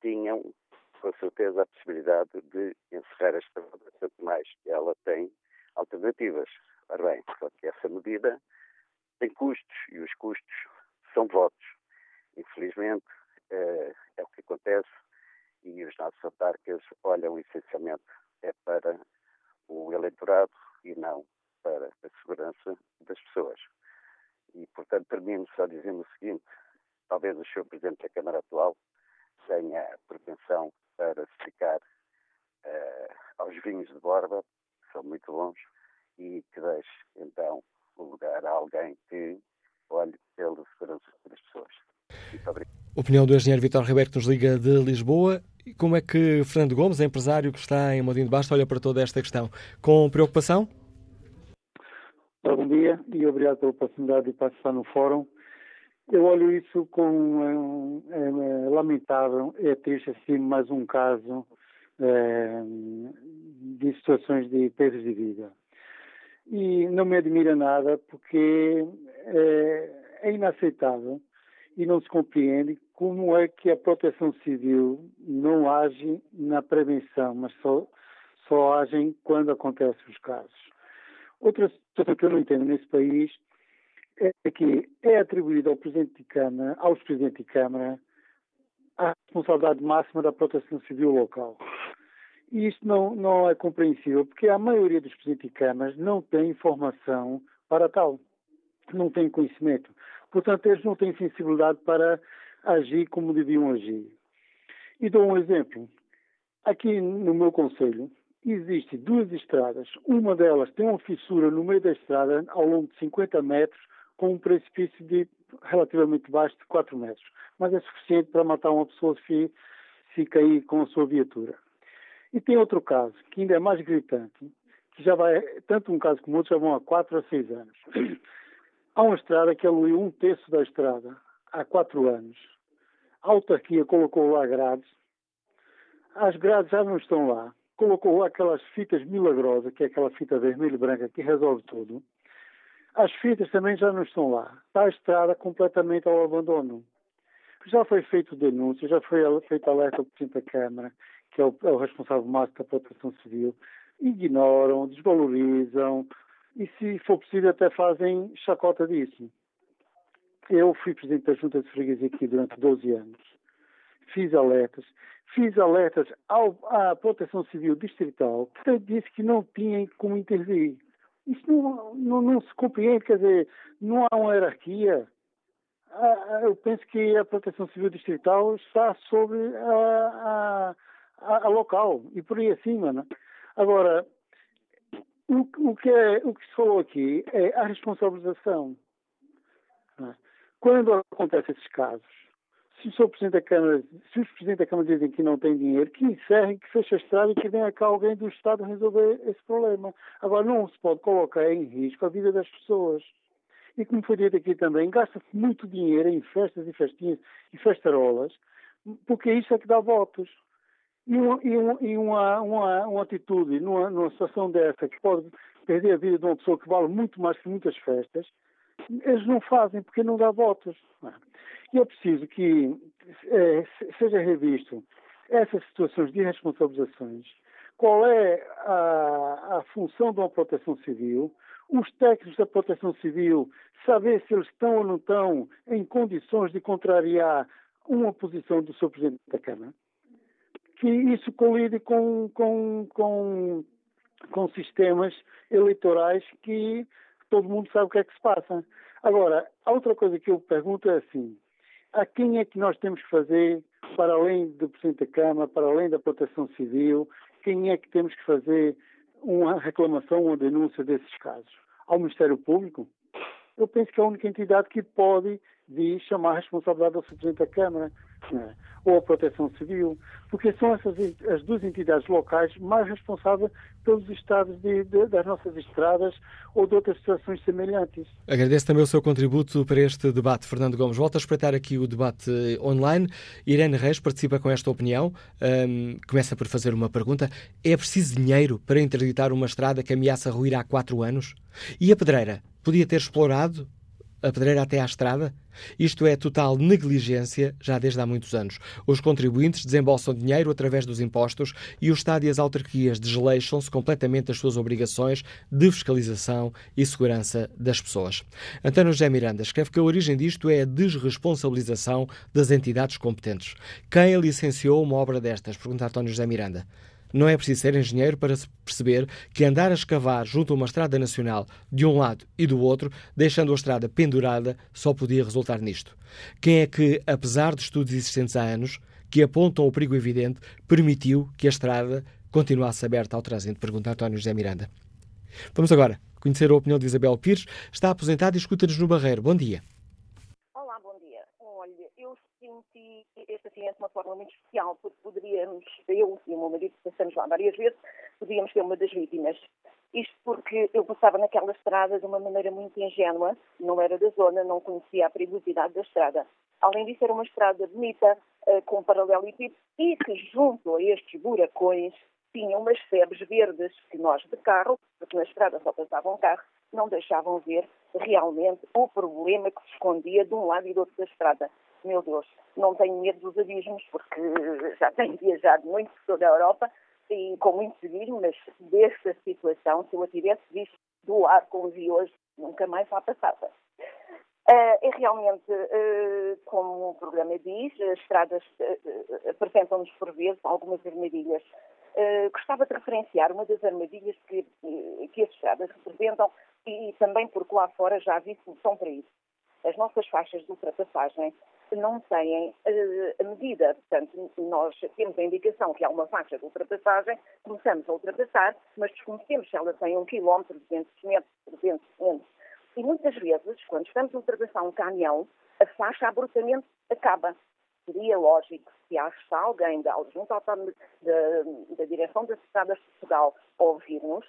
tinham com certeza a possibilidade de encerrar a estrada, tanto mais que ela tem alternativas. Ora bem, só que essa medida tem custos e os custos são votos. Infelizmente, é, é o que acontece e os nossos autarcas olham essencialmente é para o eleitorado e não para a segurança das pessoas. E, portanto, termino só dizendo o seguinte: talvez o Sr. Presidente da Câmara atual tenha pretensão para se ficar uh, aos vinhos de borba, que são muito bons, e que deixe, então, o lugar a alguém que olhe pela segurança das pessoas. Muito obrigado. Opinião do engenheiro Vitor Ribeiro, que nos liga de Lisboa. Como é que Fernando Gomes, empresário que está em Modinho de Basto, olha para toda esta questão? Com preocupação? Bom dia e obrigado pela oportunidade de participar no fórum. Eu olho isso com é, é, lamentável, é triste assim mais um caso é, de situações de perdas de vida. E não me admira nada porque é, é inaceitável e não se compreende como é que a proteção civil não age na prevenção, mas só, só agem quando acontecem os casos. Outra situação que eu não entendo nesse país é que é atribuída ao Presidente de Câmara, aos Presidentes de Câmara, a responsabilidade máxima da proteção civil local. E isto não, não é compreensível, porque a maioria dos Presidentes de Câmaras não tem informação para tal, não tem conhecimento. Portanto, eles não têm sensibilidade para agir como deviam agir. E dou um exemplo. Aqui no meu conselho existem duas estradas. Uma delas tem uma fissura no meio da estrada, ao longo de 50 metros, com um precipício de relativamente baixo de 4 metros. Mas é suficiente para matar uma pessoa se, se cair com a sua viatura. E tem outro caso, que ainda é mais gritante, que já vai, tanto um caso como outro, já vão há 4 a 6 anos. Há uma estrada que aluiu um terço da estrada há 4 anos. A autarquia colocou lá grades. As grades já não estão lá. Colocou lá aquelas fitas milagrosas, que é aquela fita vermelha e branca que resolve tudo. As fitas também já não estão lá. Está a estrada completamente ao abandono. Já foi feito denúncia, já foi feito alerta ao Presidente da Câmara, que é o, é o responsável máximo da proteção civil. Ignoram, desvalorizam e, se for possível, até fazem chacota disso. Eu fui Presidente da Junta de Freguesia aqui durante 12 anos. Fiz alertas. Fiz alertas ao, à Proteção Civil Distrital, que disse que não tinha como intervir. Isso não, não, não, se compreende, quer dizer, não há uma hierarquia. Ah, eu penso que a proteção civil distrital está sobre a, a, a local e por aí acima. Né? Agora, o, o, que é, o que se falou aqui é a responsabilização. Né? Quando acontecem esses casos, se o. Presidente da Câmara, se os Presidentes da Câmara dizem que não têm dinheiro, que encerrem, que feche a estrada e que venha cá alguém do Estado resolver esse problema. Agora, não se pode colocar em risco a vida das pessoas. E como foi dito aqui também, gasta-se muito dinheiro em festas e festinhas e festarolas, porque isso é que dá votos. E, uma, e, uma, e uma, uma, uma, atitude numa, numa situação dessa que pode perder a vida de uma pessoa que vale muito mais que muitas festas, eles não fazem porque não dá votos. E é preciso que é, seja revisto essas situações de responsabilizações, qual é a, a, função de uma proteção civil, os técnicos da proteção civil saber se eles estão ou não estão em condições de contrariar uma posição do seu Presidente da Câmara, que isso colide com, com, com, com sistemas eleitorais que todo mundo sabe o que é que se passa. Agora, a outra coisa que eu pergunto é assim: a quem é que nós temos que fazer, para além do Presidente da Câmara, para além da Proteção Civil, quem é que temos que fazer uma reclamação, uma denúncia desses casos? Ao Ministério Público? Eu penso que é a única entidade que pode vir chamar a responsabilidade ao Presidente da Câmara né? ou a Proteção Civil, porque são essas as duas entidades locais mais responsáveis pelos estados de, de, das nossas estradas ou de outras situações semelhantes. Agradeço também o seu contributo para este debate, Fernando Gomes. Volto a espreitar aqui o debate online. Irene Reis participa com esta opinião. Um, começa por fazer uma pergunta. É preciso dinheiro para interditar uma estrada que ameaça ruir há quatro anos? E a pedreira podia ter explorado a pedreira até à estrada? Isto é total negligência já desde há muitos anos. Os contribuintes desembolsam dinheiro através dos impostos e o Estado e as autarquias desleixam-se completamente das suas obrigações de fiscalização e segurança das pessoas. António José Miranda escreve que a origem disto é a desresponsabilização das entidades competentes. Quem licenciou uma obra destas? Pergunta António José Miranda. Não é preciso ser engenheiro para perceber que andar a escavar junto a uma estrada nacional de um lado e do outro, deixando a estrada pendurada, só podia resultar nisto. Quem é que, apesar de estudos existentes há anos, que apontam o perigo evidente, permitiu que a estrada continuasse aberta ao trânsito? Pergunta António José Miranda. Vamos agora conhecer a opinião de Isabel Pires. Está aposentada e escuta-nos no Barreiro. Bom dia senti este acidente de uma forma muito especial, porque poderíamos, eu e o meu marido passamos lá várias vezes, podíamos ser uma das vítimas. Isto porque eu passava naquela estrada de uma maneira muito ingênua, não era da zona, não conhecia a perigosidade da estrada. Além disso, era uma estrada bonita, uh, com paralelepípedo, e que junto a estes buracões tinha umas febres verdes que nós de carro, porque na estrada só passava um carro, não deixavam ver realmente o problema que se escondia de um lado e do outro da estrada meu Deus, não tenho medo dos abismos, porque já tenho viajado muito por toda a Europa e com muito civismo, mas desta situação, se eu a tivesse visto do ar como vi hoje, nunca mais lá passava. Uh, é realmente, uh, como o programa diz, as estradas uh, apresentam-nos por vezes algumas armadilhas. gostava de referenciar uma das armadilhas que, que as estradas representam e também porque lá fora já vi solução para isso. As nossas faixas de ultrapassagem não têm a medida. Portanto, nós temos a indicação que há uma faixa de ultrapassagem, começamos a ultrapassar, mas desconhecemos se ela tem um quilómetro, 200 metros, 300 metros e muitas vezes, quando estamos a ultrapassar um caminhão, a faixa abruptamente acaba. Seria lógico, se está alguém da, junto da, da Direção das Estradas de Portugal ouvir-nos,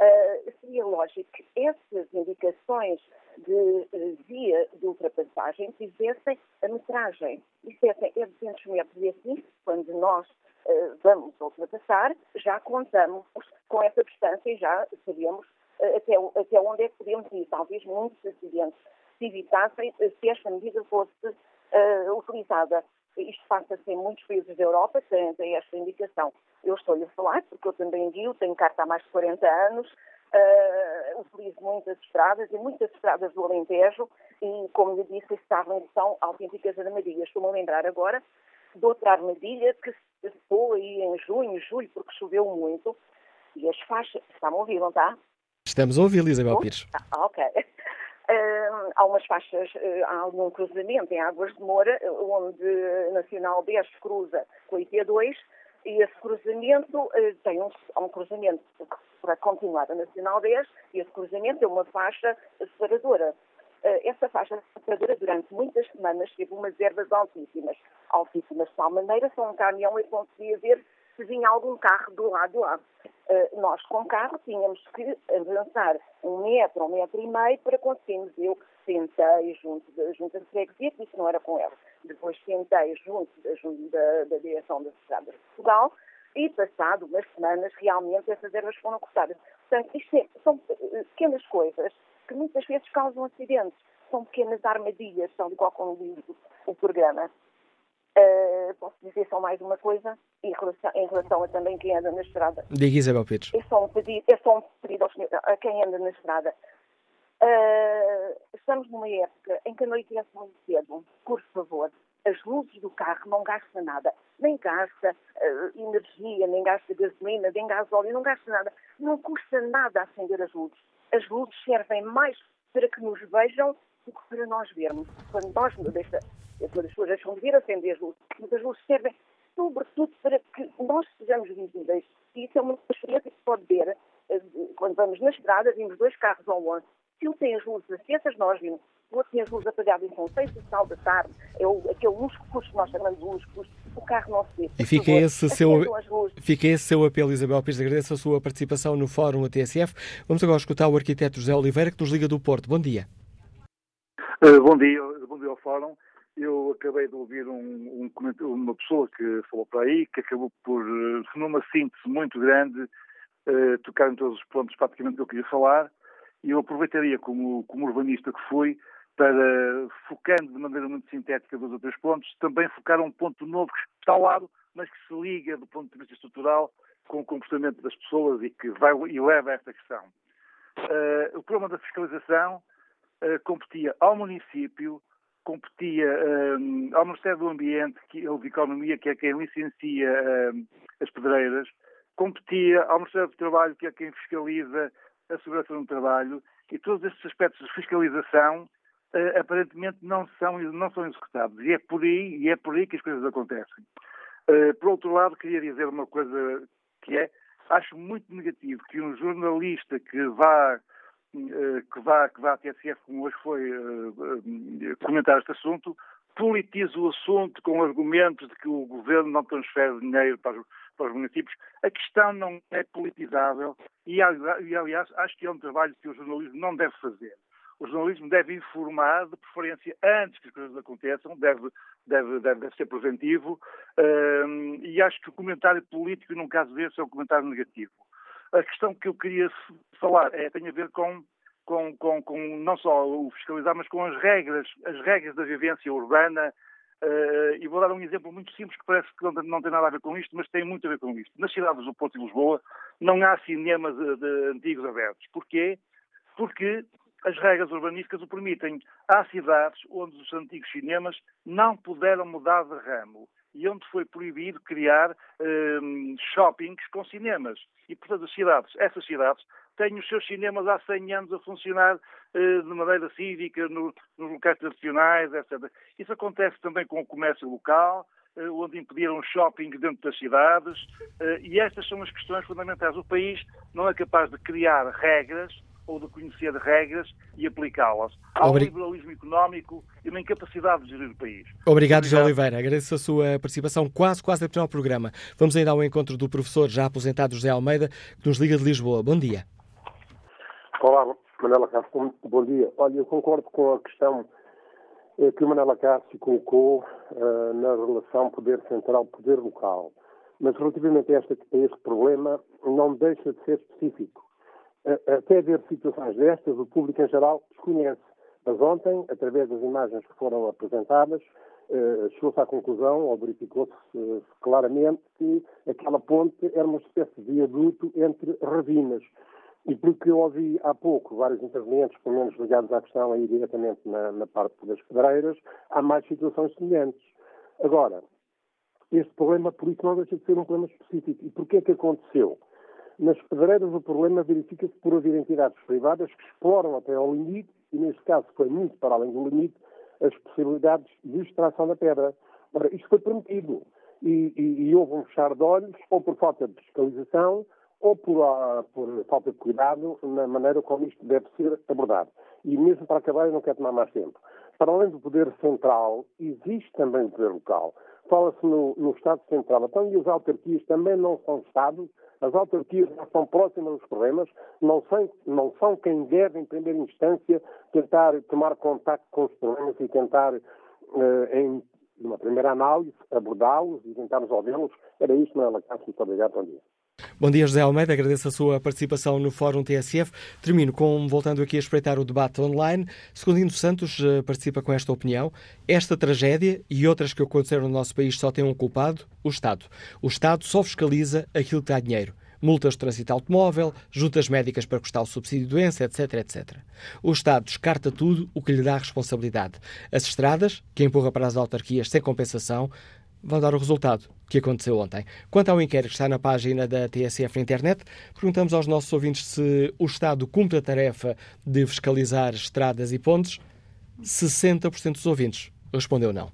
uh, seria lógico que essas indicações de uh, via de ultrapassagem tivessem a metragem. Dissessem é 200 metros e assim, quando nós uh, vamos ultrapassar, já contamos com essa distância e já sabemos até, até onde é que podemos ir. Talvez muitos acidentes se evitassem se esta medida fosse utilizada. Isto passa-se em muitos países da Europa, têm esta indicação. Eu estou-lhe a falar, porque eu também guio, tenho carta há mais de 40 anos, uh, utilizo muitas estradas e muitas estradas do Alentejo e, como lhe disse, estavam são autênticas armadilhas. Estou-me a lembrar agora de outra armadilha que se passou aí em junho, julho, porque choveu muito, e as faixas, está-me a ouvir, não está? Estamos a ouvir, Isabel Pires. Ah, ok. Uh, há umas faixas, uh, há algum cruzamento em Águas de Moura, onde Nacional 10 cruza com a IP2 e esse cruzamento uh, tem um, um cruzamento para continuar a Nacional 10 e esse cruzamento é uma faixa separadora. essa faixa separadora durante muitas semanas teve umas ervas altíssimas. Altíssimas de tal maneira, só um caminhão eu conseguia ver se vinha algum carro do lado lá. Uh, nós, com carro, tínhamos que avançar um metro, um metro e meio para conseguirmos. Eu tentei junto da Junta de Freguesia, que isso não era com ela. Depois tentei junto da, junto da, da Direção das Estradas de Portugal e, passado umas semanas, realmente essas ervas foram cortadas. Portanto, isto é, são eh, pequenas coisas que muitas vezes causam acidentes. São pequenas armadilhas, tal e qual como diz o programa. Uh, posso dizer só mais uma coisa em relação, em relação, a também quem anda na estrada. Diga Isabel Pires. É só um pedido, é só um pedido senhor, a quem anda na estrada. Uh, estamos numa época em que anoitece muito cedo. Por favor, as luzes do carro não gastam nada. Nem gasta uh, energia, nem gasta gasolina, nem gasóleo, não gasta nada. Não custa nada acender as luzes. As luzes servem mais para que nos vejam do que para nós vermos. Quando nós, deixa, as pessoas deixam de ver, acender as luzes, mas as luzes servem sobretudo para que nós sejamos visíveis. E isso é uma experiência que se pode ver eh, quando vamos na estrada, vimos dois carros ao longe. Se um tem as luzes acesas, nós vimos. O outro tem as luzes apagadas são seis e tal da tarde. É o, aquele lusco-fusco que nós chamamos de lusco O carro não se vê. E fica esse, seu, fica esse seu apelo, Isabel Pires. Agradeço a sua participação no Fórum ATSF. Vamos agora escutar o arquiteto José Oliveira, que nos liga do Porto. Bom dia. Uh, bom dia, bom dia ao Fórum. Eu acabei de ouvir um, um, uma pessoa que falou para aí, que acabou por, eh, numa síntese muito grande, uh, tocar em todos os pontos praticamente que eu queria falar, e eu aproveitaria, como, como urbanista que fui, para, focando de maneira muito sintética dois ou três pontos, também focar um ponto novo que está ao lado, mas que se liga do ponto de vista estrutural com o comportamento das pessoas e que vai e leva a esta questão. Uh, o problema da fiscalização uh, competia ao município, competia um, ao Ministério do Ambiente que, ou de Economia, que é quem licencia um, as pedreiras, competia ao Ministério do Trabalho, que é quem fiscaliza a segurança no trabalho, e todos estes aspectos de fiscalização uh, aparentemente não são, não são executados. E é por aí, e é por aí que as coisas acontecem. Uh, por outro lado, queria dizer uma coisa que é, acho muito negativo que um jornalista que vá que vá, que vá à TSF, como hoje foi, uh, comentar este assunto, politiza o assunto com argumentos de que o governo não transfere dinheiro para os, para os municípios. A questão não é politizável e, aliás, acho que é um trabalho que o jornalismo não deve fazer. O jornalismo deve informar, de preferência antes que as coisas aconteçam, deve, deve, deve, deve ser preventivo, e acho que o comentário político, num caso desse, é um comentário negativo. A questão que eu queria falar é, tem a ver com, com, com, com não só o fiscalizar, mas com as regras, as regras da vivência urbana. Uh, e vou dar um exemplo muito simples que parece que não, não, tem nada a ver com isto, mas tem muito a ver com isto. Nas cidades do Porto e Lisboa não há cinemas de, de antigos abertos. Porquê? porque as regras urbanísticas o permitem. Há cidades onde os antigos cinemas não puderam mudar de ramo e onde foi proibido criar um, shoppings com cinemas. E, portanto, as cidades, essas cidades têm os seus cinemas há 100 anos a funcionar uh, de maneira cívica, no, nos locais tradicionais, etc. Isso acontece também com o comércio local, uh, onde impediram shopping dentro das cidades, uh, e estas são as questões fundamentais. O país não é capaz de criar regras ou de conhecer regras e aplicá-las. Há um liberalismo económico e uma incapacidade de gerir o país. Obrigado, José Oliveira. Agradeço a sua participação quase, quase a terminar o programa. Vamos ainda ao encontro do professor já aposentado José Almeida, que nos liga de Lisboa. Bom dia. Olá, Manela Cássio. Bom dia. Olha, eu concordo com a questão eh, que o Manela Cássio colocou uh, na relação poder central-poder local. Mas relativamente a este, a este problema, não deixa de ser específico até ver situações destas, o público em geral desconhece. Mas ontem, através das imagens que foram apresentadas, uh, chegou-se à conclusão, ou verificou-se uh, claramente, que aquela ponte era uma espécie de viaduto entre ravinas. E porque eu ouvi há pouco vários intervenientes, pelo menos ligados à questão aí diretamente na, na parte das pedreiras, há mais situações semelhantes. Agora, este problema, por isso, não deixa de ser um problema específico. E porquê é que aconteceu? Nas pedreiras o problema verifica-se por haver entidades privadas que exploram até ao limite, e neste caso foi muito para além do limite, as possibilidades de extração da pedra. Ora, isto foi permitido e, e, e houve um fechar de olhos, ou por falta de fiscalização, ou por, uh, por, falta de cuidado na maneira como isto deve ser abordado. E mesmo para acabar, eu não quero tomar mais tempo. Para além do poder central, existe também o poder local. Fala-se no, no Estado Central. Então, e as autarquias também não são Estados? As autarquias não estão próximas dos problemas, não são, não são quem deve, em primeira instância, tentar tomar contato com os problemas e tentar, uh, em uma primeira análise, abordá-los e tentar resolvê-los. Era isto, Manuela Castro. Muito obrigado. Bom dia. Bom dia, José Almeida. Agradeço a sua participação no Fórum TSF. Termino com, voltando aqui a espreitar o debate online. Segundino Santos uh, participa com esta opinião. Esta tragédia e outras que aconteceram no nosso país só têm um culpado, o Estado. O Estado só fiscaliza aquilo que dá dinheiro. Multas de trânsito automóvel, juntas médicas para custar o subsídio de doença, etc, etc. O Estado descarta tudo o que lhe dá responsabilidade. As estradas, que empurra para as autarquias sem compensação, vão dar o resultado que aconteceu ontem. Quanto ao inquérito que está na página da TSF na internet, perguntamos aos nossos ouvintes se o Estado cumpre a tarefa de fiscalizar estradas e pontes. 60% dos ouvintes respondeu não.